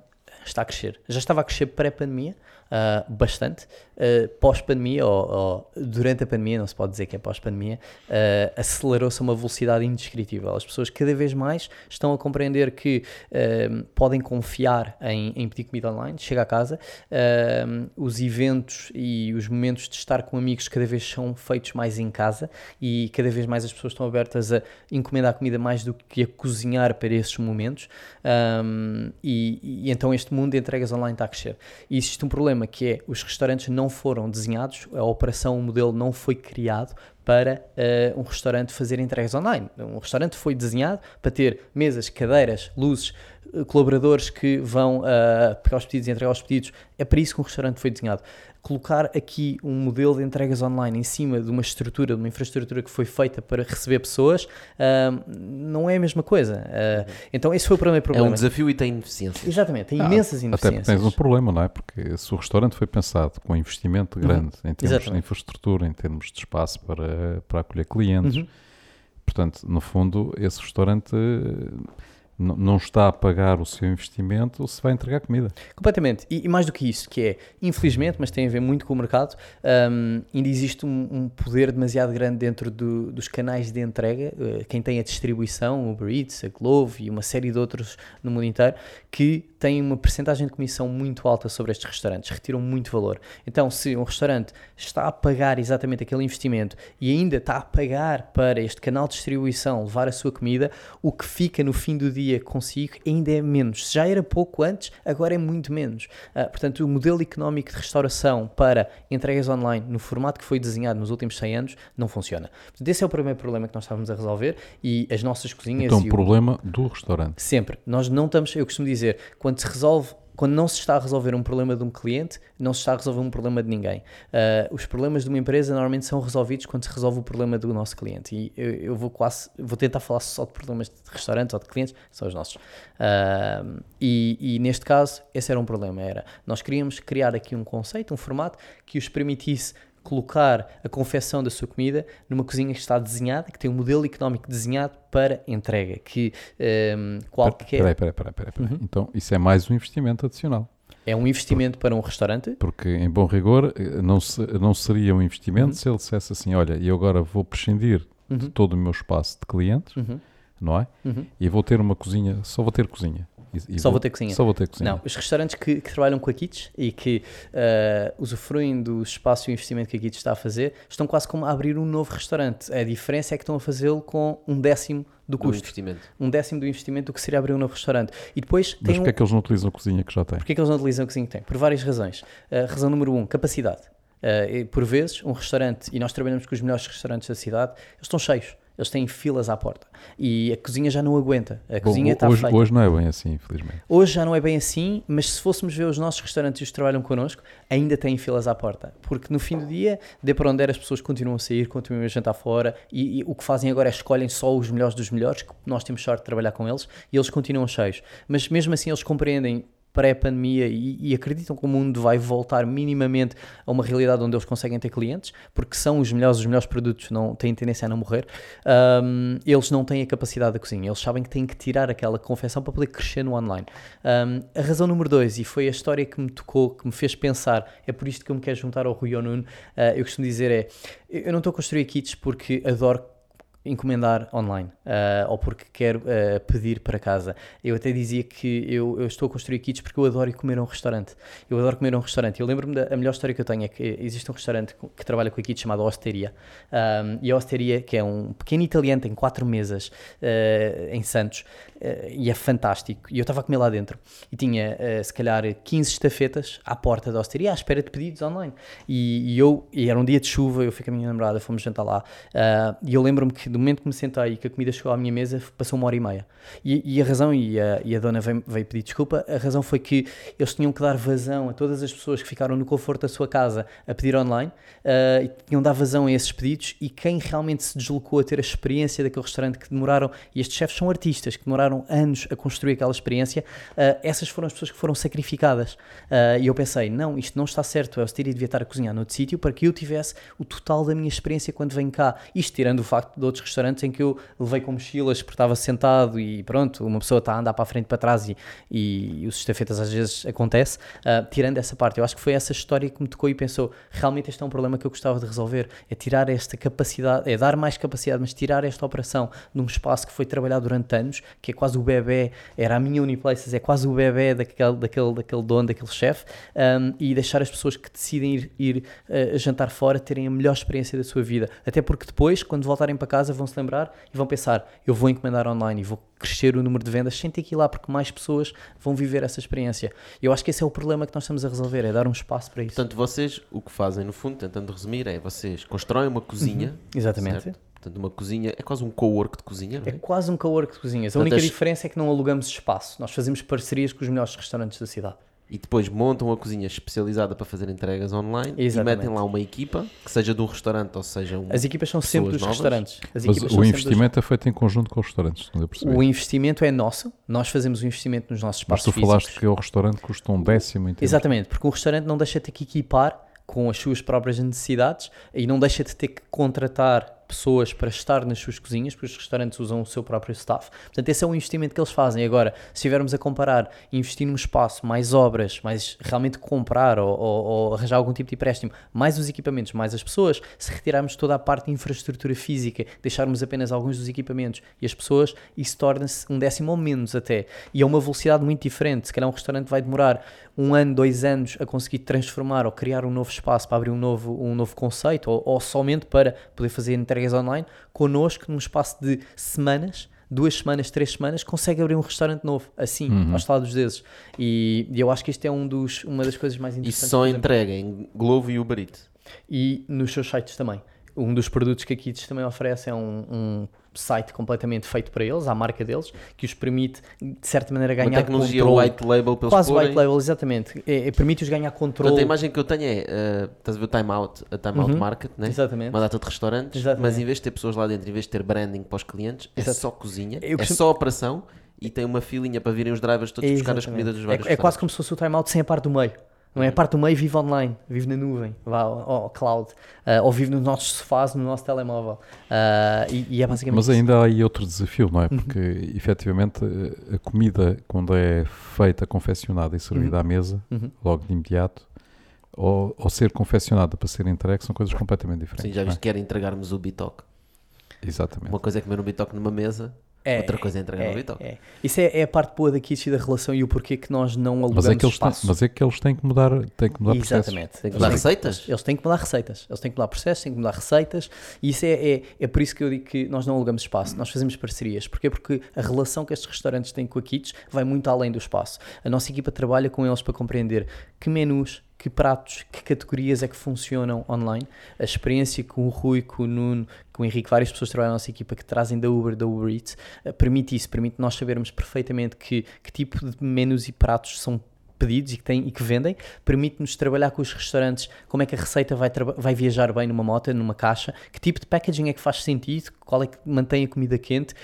está a crescer. Já estava a crescer pré-pandemia, uh, bastante. Uh, pós-pandemia, ou, ou, durante a pandemia, não se pode dizer que é pós-pandemia, uh, acelerou-se a uma velocidade indescritível. As pessoas cada vez mais estão a compreender que podem confiar em, em, pedir comida online, chega a casa, os eventos e os momentos de estar com amigos cada vez são feitos mais em casa e cada vez mais as pessoas estão abertas a encomendar comida mais do que a cozinhar para esses momentos. Um, e, e então este mundo de entregas online está a crescer. E existe um problema que é os restaurantes não foram desenhados, a operação, o modelo não foi criado para uh, um restaurante fazer entregas online. Um restaurante foi desenhado para ter mesas, cadeiras, luzes, uh, colaboradores que vão uh, pegar os pedidos e entregar os pedidos. É para isso que um restaurante foi desenhado colocar aqui um modelo de entregas online em cima de uma estrutura, de uma infraestrutura que foi feita para receber pessoas, uh, não é a mesma coisa. Uh, então, esse foi o primeiro problema. É um desafio e tem ineficiências. Exatamente, tem ah, imensas ineficiências. Até tens um problema, não é? Porque se o restaurante foi pensado com investimento uhum. grande uhum. em termos Exatamente. de infraestrutura, em termos de espaço para, para acolher clientes, uhum. portanto, no fundo, esse restaurante não está a pagar o seu investimento, se vai entregar comida. Completamente. E, e, mais do que isso, que é, infelizmente, mas tem a ver muito com o mercado, um, ainda existe um, um, poder demasiado grande dentro do, dos canais de entrega, uh, quem tem a distribuição, o Uber Eats, a Glovo e uma série de outros no mundo inteiro, que têm uma percentagem de comissão muito alta sobre estes restaurantes, retiram muito valor. Então, se um restaurante está a pagar exatamente aquele investimento e ainda está a pagar para este canal de distribuição levar a sua comida, o que fica no fim do dia consigo ainda é menos. Se já era pouco antes, agora é muito menos. Uh, portanto, o modelo económico de restauração para entregas online no formato que foi desenhado nos últimos 100 anos não funciona. Portanto, esse é o primeiro problema que nós estávamos a resolver e as nossas cozinhas. Então, o problema do restaurante. Sempre. Nós não estamos, eu costumo dizer, quando se resolve quando não se está a resolver um problema de um cliente, não se está a resolver um problema de ninguém. Uh, os problemas de uma empresa normalmente são resolvidos quando se resolve o problema do nosso cliente. E eu, eu vou quase, vou tentar falar só de problemas de restaurantes ou de clientes, são os nossos. Uh, e, e, neste caso, esse era um problema. Era, nós queríamos criar aqui um conceito, um formato que os permitisse colocar a confecção da sua comida numa cozinha que está desenhada, que tem um modelo económico desenhado para entrega, que um, ehm, qualquer... Peraí, peraí, peraí, peraí, peraí. Uhum. Então, isso é mais um investimento adicional. É um investimento para um restaurante? Porque, em bom rigor, eh, não, se, não seria um investimento uhum. se ele dissesse assim, olha, eu agora vou prescindir uhum. de todo o meu espaço de clientes, uhum. não é? Uhum. E vou ter uma cozinha, só vou ter cozinha. E, e só vou, vou, ter cozinha. Só vou ter cozinha. Não, os restaurantes que, que trabalham com a Kits e que uh, usufruem do espaço e investimento que a Kits está a fazer, estão quase como a abrir um novo restaurante. A diferença é que estão a fazê-lo com um décimo do custo. Do investimento. Um décimo do investimento do que seria abrir um novo restaurante. E depois Mas porquê um... é que eles não utilizam a cozinha que já têm? Porquê é que eles não utilizam a cozinha que têm? Por várias razões. Uh, razão número um, capacidade. Uh, por vezes, um restaurante, e nós trabalhamos com os melhores restaurantes da cidade, eles estão cheios eles têm filas à porta. E a cozinha já não aguenta. A Bom, cozinha está hoje, feita. hoje não é bem assim, infelizmente. Hoje já não é bem assim, mas se fôssemos ver os nossos restaurantes e os que trabalham connosco, ainda têm filas à porta. Porque no fim do dia, de para onde der, as pessoas continuam a sair, continuam a jantar fora e, e o que fazem agora é escolhem só os melhores dos melhores, que nós temos sorte de trabalhar com eles e eles continuam cheios. Mas mesmo assim, eles compreendem pré-pandemia e, e acreditam que o mundo vai voltar minimamente a uma realidade onde eles conseguem ter clientes, porque são os melhores, os melhores produtos não têm tendência a não morrer, um, eles não têm a capacidade da cozinha, eles sabem que têm que tirar aquela confecção para poder crescer no online. Um, a razão número dois, e foi a história que me tocou, que me fez pensar, é por isto que eu me quero juntar ao Rui Nuno, uh, eu costumo dizer é, eu não estou a construir kits porque adoro encomendar online uh, ou porque quero uh, pedir para casa. Eu até dizia que eu, eu, estou a construir kits porque eu adoro comer a um restaurante. Eu adoro comer a um restaurante. Eu lembro-me da melhor história que eu tenho é que existe um restaurante que trabalha com a kit chamado Osteria. Um, e a Osteria, que é um pequeno italiano, tem quatro mesas uh, em Santos e é fantástico. E eu estava a comer lá dentro e tinha se calhar 15 estafetas à porta da Osteria à espera de pedidos online. E, e eu, e era um dia de chuva, eu fui com a minha namorada, fomos jantar lá e eu lembro-me que do momento que me sentei e que a comida chegou à minha mesa, passou uma hora e meia. E, e a razão, e a, e a dona veio, veio, pedir desculpa, a razão foi que eles tinham que dar vazão a todas as pessoas que ficaram no conforto da sua casa a pedir online, uh, e tinham de dar vazão a esses pedidos, e quem realmente se deslocou a ter a experiência daquele restaurante que demoraram, e estes chefes são artistas, que demoraram anos a construir aquela experiência, uh, essas foram as pessoas que foram sacrificadas. Uh, e eu pensei, não, isto não está certo, eu teria devia estar a cozinhar noutro sítio para que eu tivesse o total da minha experiência quando venho cá. Isto tirando o facto de outros restaurantes em que eu levei com mochilas porque estava sentado e pronto, uma pessoa está a andar para a frente para trás e, e, e os estafetas às vezes acontece. Uh, tirando essa parte, eu acho que foi essa história que me tocou e pensou, realmente este é um problema que eu gostava de resolver, é tirar esta capacidade, é dar mais capacidade, mas tirar esta operação de um espaço que foi trabalhado durante anos, que é quase o bebê, era a minha Uniplaces, é quase o bebê daquele, daquele, daquele dono, daquele chefe, um, e deixar as pessoas que decidem ir, ir uh, jantar fora terem a melhor experiência da sua vida. Até porque depois, quando voltarem para casa, vão se lembrar e vão pensar: eu vou encomendar online e vou crescer o número de vendas sem ter que ir lá, porque mais pessoas vão viver essa experiência. Eu acho que esse é o problema que nós estamos a resolver, é dar um espaço para isso. Portanto, vocês o que fazem, no fundo, tentando resumir, é vocês constroem uma cozinha. Uhum. Exatamente. Certo? Portanto, uma cozinha é quase um co-work de cozinha, é? é? quase um co-work de cozinhas. A Portanto, única as... diferença é que não alugamos espaço. Nós fazemos parcerias com os melhores restaurantes da cidade e depois montam a cozinha especializada para fazer entregas online Exatamente. e metem lá uma equipa, que seja de um restaurante ou seja um As equipas são sempre dos novas. restaurantes. As Mas o investimento dos... é feito em conjunto com os restaurantes, não eu O investimento é nosso, nós fazemos o investimento nos nossos espaços Mas tu físicos. falaste que o restaurante custa um décimo. Exatamente, porque o restaurante não deixa de ter que equipar com as suas próprias necessidades e não deixa de ter que contratar pessoas para estar nas suas cozinhas, porque os restaurantes usam o seu próprio staff. Portanto, esse é o investimento que eles fazem. Agora, se estivermos a comparar investir num espaço, mais obras, mais realmente comprar ou, ou, ou, arranjar algum tipo de empréstimo, mais os equipamentos, mais as pessoas, se retirarmos toda a parte de infraestrutura física, deixarmos apenas alguns dos equipamentos e as pessoas, isso torna-se um décimo ou menos até. E é uma velocidade muito diferente. Se calhar um restaurante vai demorar um ano, dois anos a conseguir transformar ou criar um novo espaço para abrir um novo, um novo conceito ou, ou somente para poder fazer entregas online, connosco, num espaço de semanas, duas semanas, três semanas, consegue abrir um restaurante novo, assim, uhum. aos lados desses. E, e, eu acho que isto é um dos, uma das coisas mais interessantes. E só entrega em Glovo e Uber Eats. E nos seus sites também. Um dos produtos que a Kids também oferece é um, um site completamente feito para eles, à marca deles, que os permite, de certa maneira, ganhar Uma tecnologia controle. white label para Quase white label, exatamente. É, é, Permite-os ganhar controle. Portanto, a imagem que eu tenho é, uh, estás a ver o Time Out, a Time Out uhum. Market, né? Exatamente. uma data de restaurantes, exatamente. mas em vez de ter pessoas lá dentro, em vez de ter branding para os clientes, é só cozinha, eu é costumo... só operação e tem uma filinha para virem os drivers todos exatamente. buscar as comidas dos vários É, é quase como se fosse o Time Out sem a parte do meio. Não é? A parte do meio vive online, vive na nuvem, vá ao, cloud, uh, ou vive nos nossos sofás, no nosso telemóvel. Uh, e, e, é basicamente Mas ainda há aí outro desafio, não é? Uhum. Porque uhum. efetivamente a comida, quando é feita, confeccionada e servida uhum. à mesa, uhum. logo de imediato, ou, ou, ser confeccionada para ser entregue, são coisas completamente diferentes. Sim, já viste é? que era entregarmos o bitoque. Exatamente. Uma coisa é comer um bitoque numa mesa é, Outra coisa é entregar é, no Bitoque. É. Isso é, é, a parte boa da Kitsch e da relação e o porquê que nós não alugamos mas é que eles espaço. Têm, mas é que eles têm que mudar, têm que mudar Exatamente. Têm que mudar receitas? Eles têm que mudar receitas. Eles têm que mudar processos, têm que mudar receitas e isso é, é, é por isso que eu digo que nós não alugamos espaço, nós fazemos parcerias. Porquê? Porque a relação que estes restaurantes têm com a Kitsch vai muito além do espaço. A nossa equipa trabalha com eles para compreender que menus, que pratos, que categorias é que funcionam online. A experiência com o Rui, com o Nuno, com o Henrique, várias pessoas que trabalham na nossa equipa que trazem da Uber, da Uber Eats, uh, permite isso, permite nós sabermos perfeitamente que, que tipo de menus e pratos são pedidos e que, têm, e que vendem, permite-nos trabalhar com os restaurantes como é que a receita vai, vai viajar bem numa moto, numa caixa, que tipo de packaging é que faz sentido, qual é que mantém a comida quente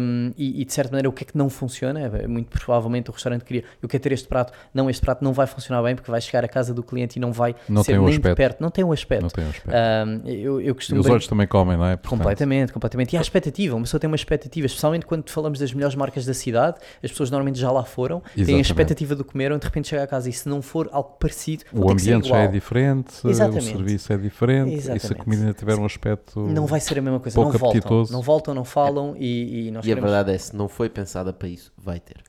um, e, e, de certa maneira o que é que não funciona. É, muito provavelmente o restaurante queria, eu quero ter este prato, não, este prato não vai funcionar bem porque vai chegar à casa do cliente e não vai não ser nem aspecto. de perto. Não tem um aspecto. Não tem um aspecto. Um, eu, eu costumo e os bem... olhos também comem, não é? Portanto... Completamente, completamente. E a expectativa, uma pessoa tem uma expectativa, especialmente quando falamos das melhores marcas da cidade, as pessoas normalmente já lá foram, Exatamente. têm a expectativa do comer, de repente chega a casa e se não for algo parecido, o ambiente já é diferente, Exatamente. o serviço é diferente, Exatamente. e se a comida tiver um aspecto não vai ser a mesma coisa, não voltam, não voltam, não falam e, e nós E queremos... a verdade é, se não foi pensada para isso, vai ter.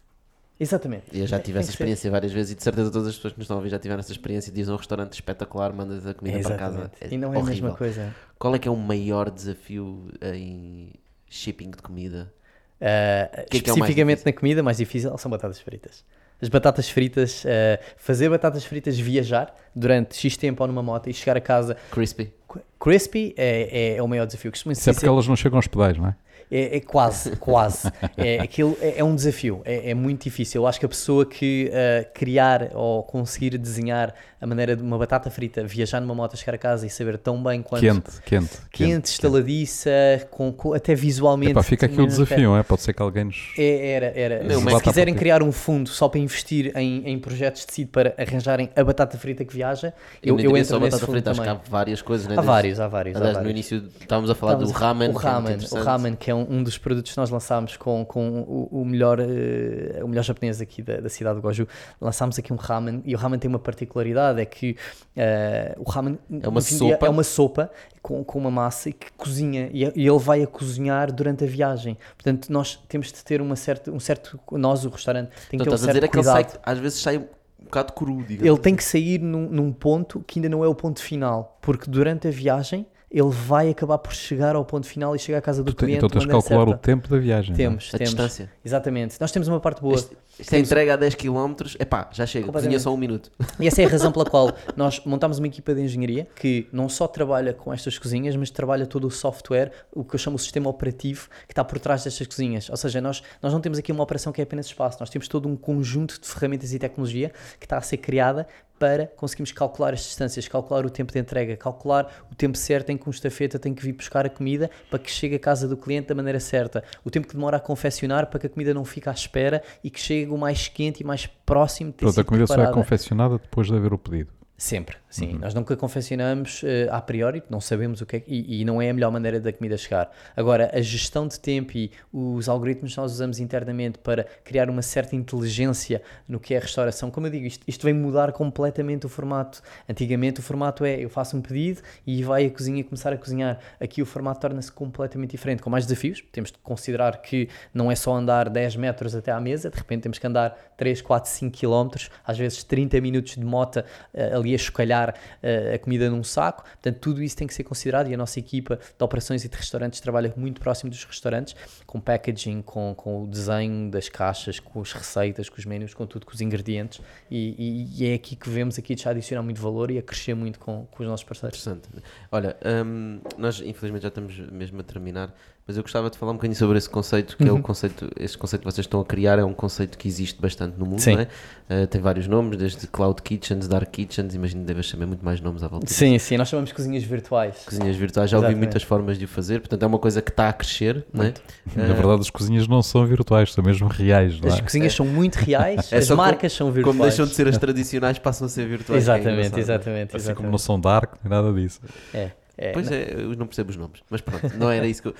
Exatamente. E eu já tive essa experiência ser. várias vezes e de certeza todas as pessoas que nos estão a ouvir já tiveram essa experiência. Dizem um restaurante espetacular, mandas a comida Exatamente. para casa. É e não é horrível. a mesma coisa. Qual é que é o maior desafio em shipping de comida? Uh, que especificamente é que é na comida, mais difícil são batatas fritas. As batatas fritas, uh, fazer batatas fritas viajar durante X tempo ou numa moto e chegar a casa. Crispy. Crispy é, é, é o maior desafio. Isso é porque elas não chegam aos pedais, não é? É, é quase, quase. É, aquilo é, é um desafio, é, é, muito difícil. Eu acho que a pessoa que uh, criar ou conseguir desenhar a maneira de uma batata frita, viajar numa moto, chegar a casa e saber tão bem quanto. Quente, quente. Quente, quente estaladiça, com, com, até visualmente. Epá, fica aqui o desafio, é? pode ser que alguém nos. É, era, era. Não, se quiserem criar um fundo só para investir em, em projetos de seed para arranjarem a batata frita que viaja, eu, eu, eu entro só nesse batata frita, acho que há várias coisas, né? Há vários, há vários. Aliás, no início estávamos a falar estávamos do ramen. O ramen, o ramen, que é um, um, dos produtos que nós lançámos com, com o, o melhor, uh, o melhor japonês aqui da, da cidade de Goju. Lançámos aqui um ramen e o ramen tem uma particularidade, é que Uh, o ramen é uma sopa, é uma sopa com, com uma massa que cozinha e, e, ele vai a cozinhar durante a viagem. Portanto, nós temos de ter uma certa, um certo. Nós, o restaurante, tem que ter um certo dizer cuidado. É que ele sai, às vezes sai um bocado cru. Digamos. Ele tem que sair num, num ponto que ainda não é o ponto final, porque durante a viagem ele vai acabar por chegar ao ponto final e chegar à casa do tu, cliente. Então tens de calcular certa. o tempo da viagem. Temos, é? temos. A distância. Exatamente. Nós temos uma parte boa. Este, esta entrega a 10 km, epá, já chega, cozinha só um minuto. E essa é a razão pela qual nós montamos uma equipa de engenharia que não só trabalha com estas cozinhas, mas trabalha todo o software, o que eu chamo o sistema operativo, que está por trás destas cozinhas. Ou seja, nós, nós não temos aqui uma operação que é apenas espaço, nós temos todo um conjunto de ferramentas e tecnologia que está a ser criada para conseguirmos calcular as distâncias, calcular o tempo de entrega, calcular o tempo certo em que um estafeta tem que vir buscar a comida para que chegue à casa do cliente da maneira certa, o tempo que demora a confeccionar para que a comida não fique à espera e que chegue o mais quente e mais próximo de ter Pronto, a comida preparada. só é confeccionada depois de haver o pedido. Sempre, sim. Uhum. Nós nunca confeccionamos uh, a priori, não sabemos o que é e, e, não é a melhor maneira da comida chegar. Agora, a gestão de tempo e os algoritmos que nós usamos internamente para criar uma certa inteligência no que é a restauração, como eu digo, isto, isto vem mudar completamente o formato. Antigamente o formato é eu faço um pedido e vai a cozinha começar a cozinhar. Aqui o formato torna-se completamente diferente, com mais desafios. Temos de considerar que não é só andar 10 metros até à mesa, de repente temos que andar 3, 4, 5 quilómetros, às vezes 30 minutos de moto uh, ali a chocalhar uh, a comida num saco. Portanto, tudo isso tem que ser considerado e a nossa equipa de operações e de restaurantes trabalha muito próximo dos restaurantes, com packaging, com, com o desenho das caixas, com as receitas, com os menus, com tudo, com os ingredientes. E, e, e é aqui que vemos aqui já adicionar muito valor e a crescer muito com, com os nossos parceiros. Interessante. Olha, um, nós infelizmente já estamos mesmo a terminar. Mas eu gostava de falar um bocadinho sobre esse conceito, que uhum. é o uhum. conceito, esse conceito que vocês estão a criar é um conceito que existe bastante no mundo, Sim. não é? Uh, tem vários nomes, desde Cloud Kitchens, Dark Kitchens, imagino que devas saber muito mais nomes à volta. Sim, sim, nós chamamos cozinhas virtuais. Cozinhas virtuais, já ouvi muitas formas de o fazer, portanto é uma coisa que está a crescer, não é? Na uh, verdade, as cozinhas não são virtuais, são mesmo reais. As é? cozinhas é. são muito reais, (laughs) é as marcas como, são virtuais. Como deixam de ser as tradicionais, passam a ser virtuais. exatamente, é exatamente. Assim como não são dark, nem nada disso. É. É, pois não. é, eu não percebo os nomes, mas pronto, não era isso que eu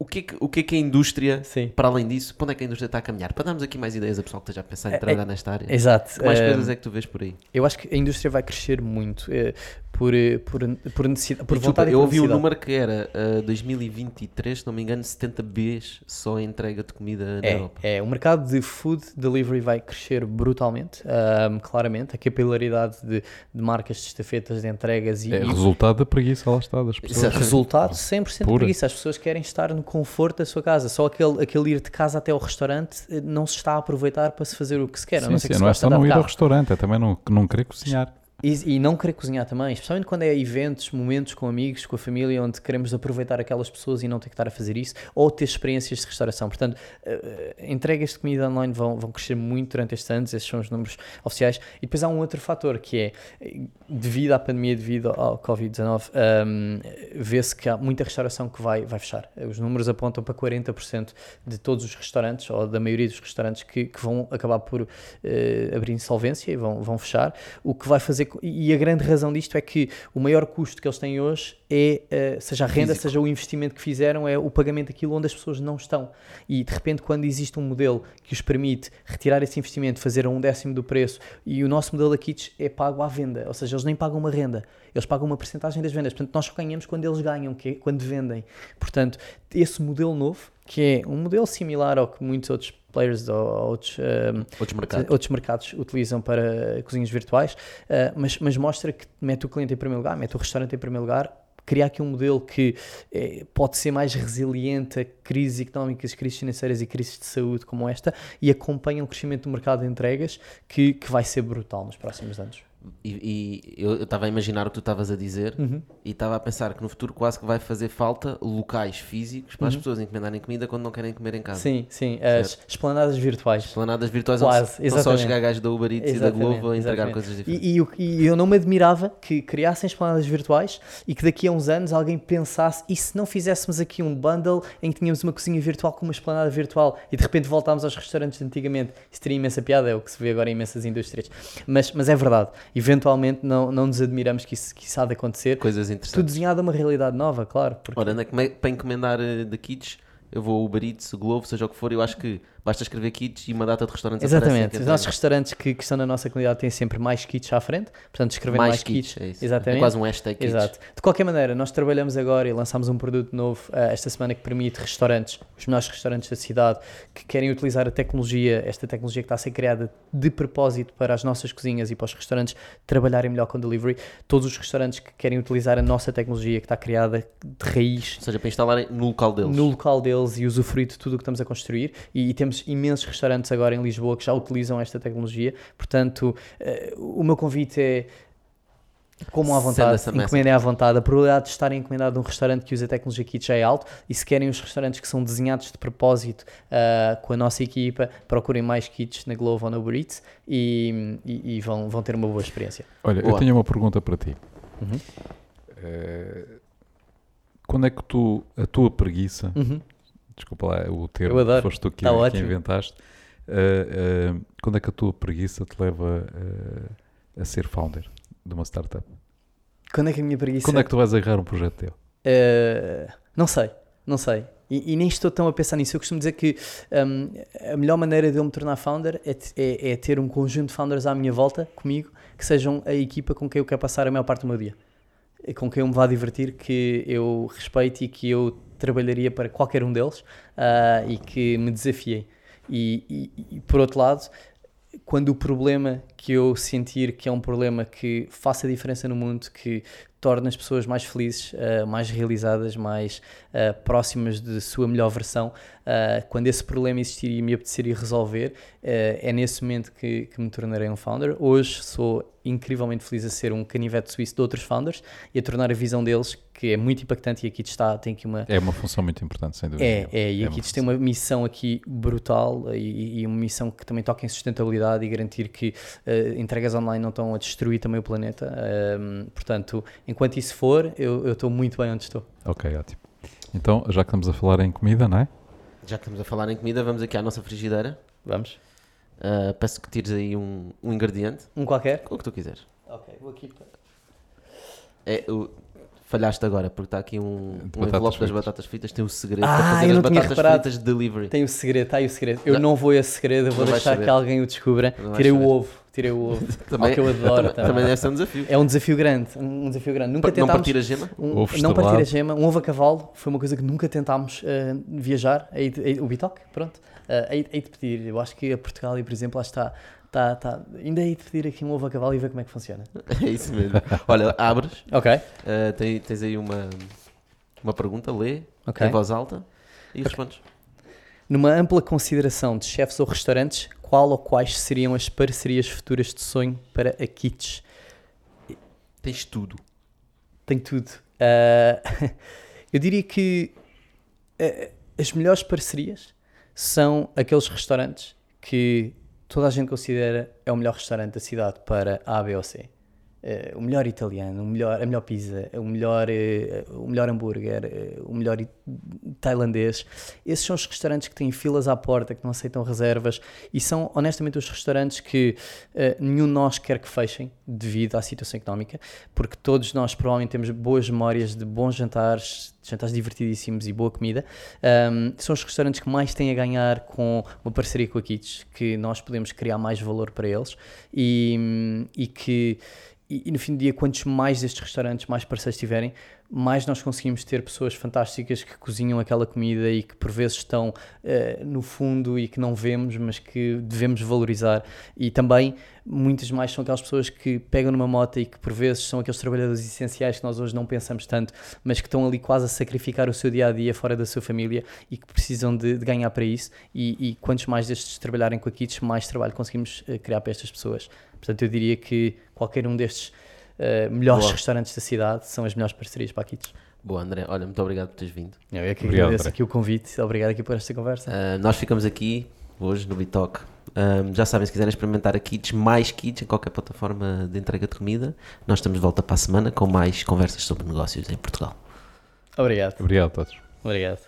o que, é que, o que é que a indústria, Sim. para além disso, para onde é que a indústria está a caminhar? Para darmos aqui mais ideias a pessoal que esteja a pensar em é, trabalhar é, nesta área. Exato. Que mais coisas é que tu vês por aí? Eu acho que a indústria vai crescer muito. Eh, por, eh, por, por necessidade, por Desculpa, vontade Eu ouvi um número que era uh, 2023, se não me engano, 70 Bs só a entrega de comida na é, Europa. É, o mercado de food delivery vai crescer brutalmente, um, claramente. A capilaridade de, de, marcas de estafetas, de entregas e. É resultado da preguiça, lá está, das pessoas. Exato. Resultado 100% de preguiça. As pessoas querem estar no conforto da sua casa. Só aquele, aquele ir de casa até ao restaurante eh, não se está a aproveitar para se fazer o que se quer. Sim, não, sim, não é só não ir ao restaurante, é também não, não querer cozinhar E, e não querer cozinhar também, especialmente quando é eventos, momentos com amigos, com a família, onde queremos aproveitar aquelas pessoas e não ter que estar a fazer isso, ou ter experiências de restauração. Portanto, uh, entregas de comida online vão, vão crescer muito durante estes anos, esses são os números oficiais. E depois há um outro fator que é, devido à pandemia, devido ao Covid-19, um, vê-se que há muita restauração que vai, vai fechar. Os números apontam para 40% de todos os restaurantes, ou da maioria dos restaurantes, que, que vão acabar por uh, abrir insolvência e vão, vão fechar, o que vai fazer e a grande razão disto é que o maior custo que eles têm hoje é, uh, seja a renda, Físico. seja o investimento que fizeram, é o pagamento daquilo onde as pessoas não estão. E de repente, quando existe um modelo que os permite retirar esse investimento, fazer a um décimo do preço, e o nosso modelo da Kits é pago à venda, ou seja, eles nem pagam uma renda, eles pagam uma porcentagem das vendas. Portanto, nós só ganhamos quando eles ganham, que é quando vendem. Portanto, esse modelo novo, que é um modelo similar ao que muitos outros players ou outros, um, ehm, outros, mercados. outros mercados utilizam para cozinhas virtuais, uh, mas, mas mostra que mete o cliente em primeiro lugar, mete o restaurante em primeiro lugar, criar aqui um modelo que eh, pode ser mais resiliente a crises económicas, crises financeiras e crises de saúde como esta e acompanha o crescimento do mercado de entregas que, que vai ser brutal nos próximos anos. E, e eu estava a imaginar o que tu estavas a dizer uhum. e estava a pensar que no futuro quase que vai fazer falta locais físicos para uhum. as pessoas encomendarem comida quando não querem comer em casa. Sim, sim, as esplanadas virtuais. Esplanadas virtuais quase, onde só chegar gajos da Uber Eats exatamente, e da Globo a entregar exatamente. coisas diferentes. E, e, e, eu não me admirava que criassem esplanadas virtuais e que daqui a uns anos alguém pensasse e se não fizéssemos aqui um bundle em que tínhamos uma cozinha virtual com uma esplanada virtual e de repente voltámos aos restaurantes de antigamente. Isso teria imensa piada, é o que se vê agora em imensas indústrias. Mas, mas é verdade eventualmente não, não nos admiramos que isso, que isso há de acontecer. Coisas interessantes. Tudo desenhado a uma realidade nova, claro. Porque... Ora, para encomendar uh, da Kids, eu vou Uber Eats, Globo, seja o que for, eu acho que Basta escrever kits e uma data de restaurantes Exatamente. Os nossos restaurantes que, que, estão na nossa comunidade têm sempre mais kits à frente, portanto, escrevendo mais, mais kits. kits. É, isso. Exatamente. é quase um hashtag kits. Exato. De qualquer maneira, nós trabalhamos agora e lançamos um produto novo uh, esta semana que permite restaurantes, os melhores restaurantes da cidade, que querem utilizar a tecnologia, esta tecnologia que está a ser criada de propósito para as nossas cozinhas e para os restaurantes trabalharem melhor com delivery. Todos os restaurantes que querem utilizar a nossa tecnologia que está criada de raiz. Ou seja, para instalarem no local deles. No local deles e usufruir de tudo o que estamos a construir. E, e temos imensos restaurantes agora em Lisboa que já utilizam esta tecnologia. Portanto, uh, o meu convite é como à vontade, encomendem à vontade. A probabilidade de estarem encomendado um restaurante que usa tecnologia kit já é alto e se querem os restaurantes que são desenhados de propósito uh, com a nossa equipa, procurem mais kits na Glovo ou na Uber Eats e, e, e, vão, vão ter uma boa experiência. Olha, boa. eu tenho uma pergunta para ti. Uhum. Uh, quando é que tu, a tua preguiça, uhum. Desculpa lá o termo, foste tu que, tá que inventaste, Uh, uh, quando é que a tua preguiça te leva uh, a ser founder de uma startup? Quando é que a minha preguiça. Quando é que tu vais agarrar um projeto teu? não sei, não sei. E, e, nem estou tão a pensar nisso. Eu costumo dizer que um, a melhor maneira de eu me tornar founder é, é, é, ter um conjunto de founders à minha volta, comigo, que sejam a equipa com quem eu quero passar a maior parte do meu dia. E com quem eu me vá divertir, que eu respeite e que eu trabalharia para qualquer um deles uh, e que me desafiem. E, e, e, por outro lado, quando o problema que eu sentir que é um problema que faça diferença no mundo, que torna as pessoas mais felizes, uh, mais realizadas, mais uh, próximas de sua melhor versão, uh, quando esse problema existir e me apetecer e resolver, é nesse momento que, que, me tornarei um founder. Hoje sou incrivelmente feliz a ser um canivete suíço de outros founders e a tornar a visão deles que é muito impactante e aqui está tem aqui uma é uma função muito importante sem dúvida é, é e é aqui tem uma missão aqui brutal e, e, uma missão que também toca em sustentabilidade e garantir que entregas online não estão a destruir também o planeta. Uh, portanto enquanto isso for eu estou muito bem onde estou. Ok ótimo. Então já que estamos a falar em comida não é? Já que estamos a falar em comida vamos aqui à nossa frigideira. Vamos. Uh, peço que tires aí um, um ingrediente. Um qualquer? O que tu quiseres. Ok vou aqui é, o, Falhaste agora, porque está aqui um, um envelope das batatas fritas, tem o um segredo ah, para fazer as batatas fritas de delivery. Tem o segredo, está aí o segredo. Eu não. vou a esse segredo, eu vou não deixar que alguém o descubra. Tirei o ovo, tirei o ovo. (laughs) também, que eu (laughs) adoro. Também, também deve ser um desafio. É um desafio grande, um desafio grande. Nunca tentámos, não partir a gema? Um, não partir a gema. Um ovo a cavalo foi uma coisa que nunca tentámos uh, viajar. Aí, aí, o bitoque, pronto. Uh, aí, aí de pedir, eu acho que a Portugal, por exemplo, lá está Tá, tá. Ainda aí de pedir aqui um ovo a cavalo e ver como é que funciona. (laughs) É isso mesmo. Olha, abres. Ok. Uh, tens, tens aí uma, uma pergunta, lê okay. em voz alta e respondes. Numa ampla consideração de chefes ou restaurantes, qual ou quais seriam as parcerias futuras de sonho para a Kits? Tens tudo. Tenho tudo. Uh, (laughs) eu diria que uh, as melhores parcerias são aqueles restaurantes que toda a gente considera é o melhor restaurante da cidade para A, B ou C. Uh, o melhor italiano, o melhor, a melhor pizza, o melhor, uh, o melhor hambúrguer, uh, o melhor tailandês. Esses são os restaurantes que têm filas à porta, que não aceitam reservas e são honestamente os restaurantes que nenhum de nós quer que fechem devido à situação económica, porque todos nós provavelmente temos boas memórias de bons jantares, jantares divertidíssimos e boa comida. Um, são os restaurantes que mais têm a ganhar com uma parceria com a Kits, que nós podemos criar mais valor para eles e, e que e, e, no fim do dia, quantos mais destes restaurantes, mais parceiros tiverem, mais nós conseguimos ter pessoas fantásticas que cozinham aquela comida e que por vezes estão uh, no fundo e que não vemos, mas que devemos valorizar. E também muitas mais são aquelas pessoas que pegam numa moto e que por vezes são aqueles trabalhadores essenciais que nós hoje não pensamos tanto, mas que estão ali quase a sacrificar o seu dia a dia fora da sua família e que precisam de, de ganhar para isso. E, e, quantos mais destes trabalharem com a Kits, mais trabalho conseguimos uh, criar para estas pessoas. Portanto, eu diria que qualquer um destes uh, melhores Boa. restaurantes da cidade são as melhores parcerias para a Kids. Boa, André. Olha, muito obrigado por teres vindo. Eu é que obrigado, agradeço André. aqui o convite. Obrigado aqui por esta conversa. Uh, nós ficamos aqui hoje no Bitalk. Um, já sabem, se quiserem experimentar a Kids, mais Kids em qualquer plataforma de entrega de comida, nós estamos de volta para a semana com mais conversas sobre negócios em Portugal. Obrigado. Obrigado a todos. Obrigado.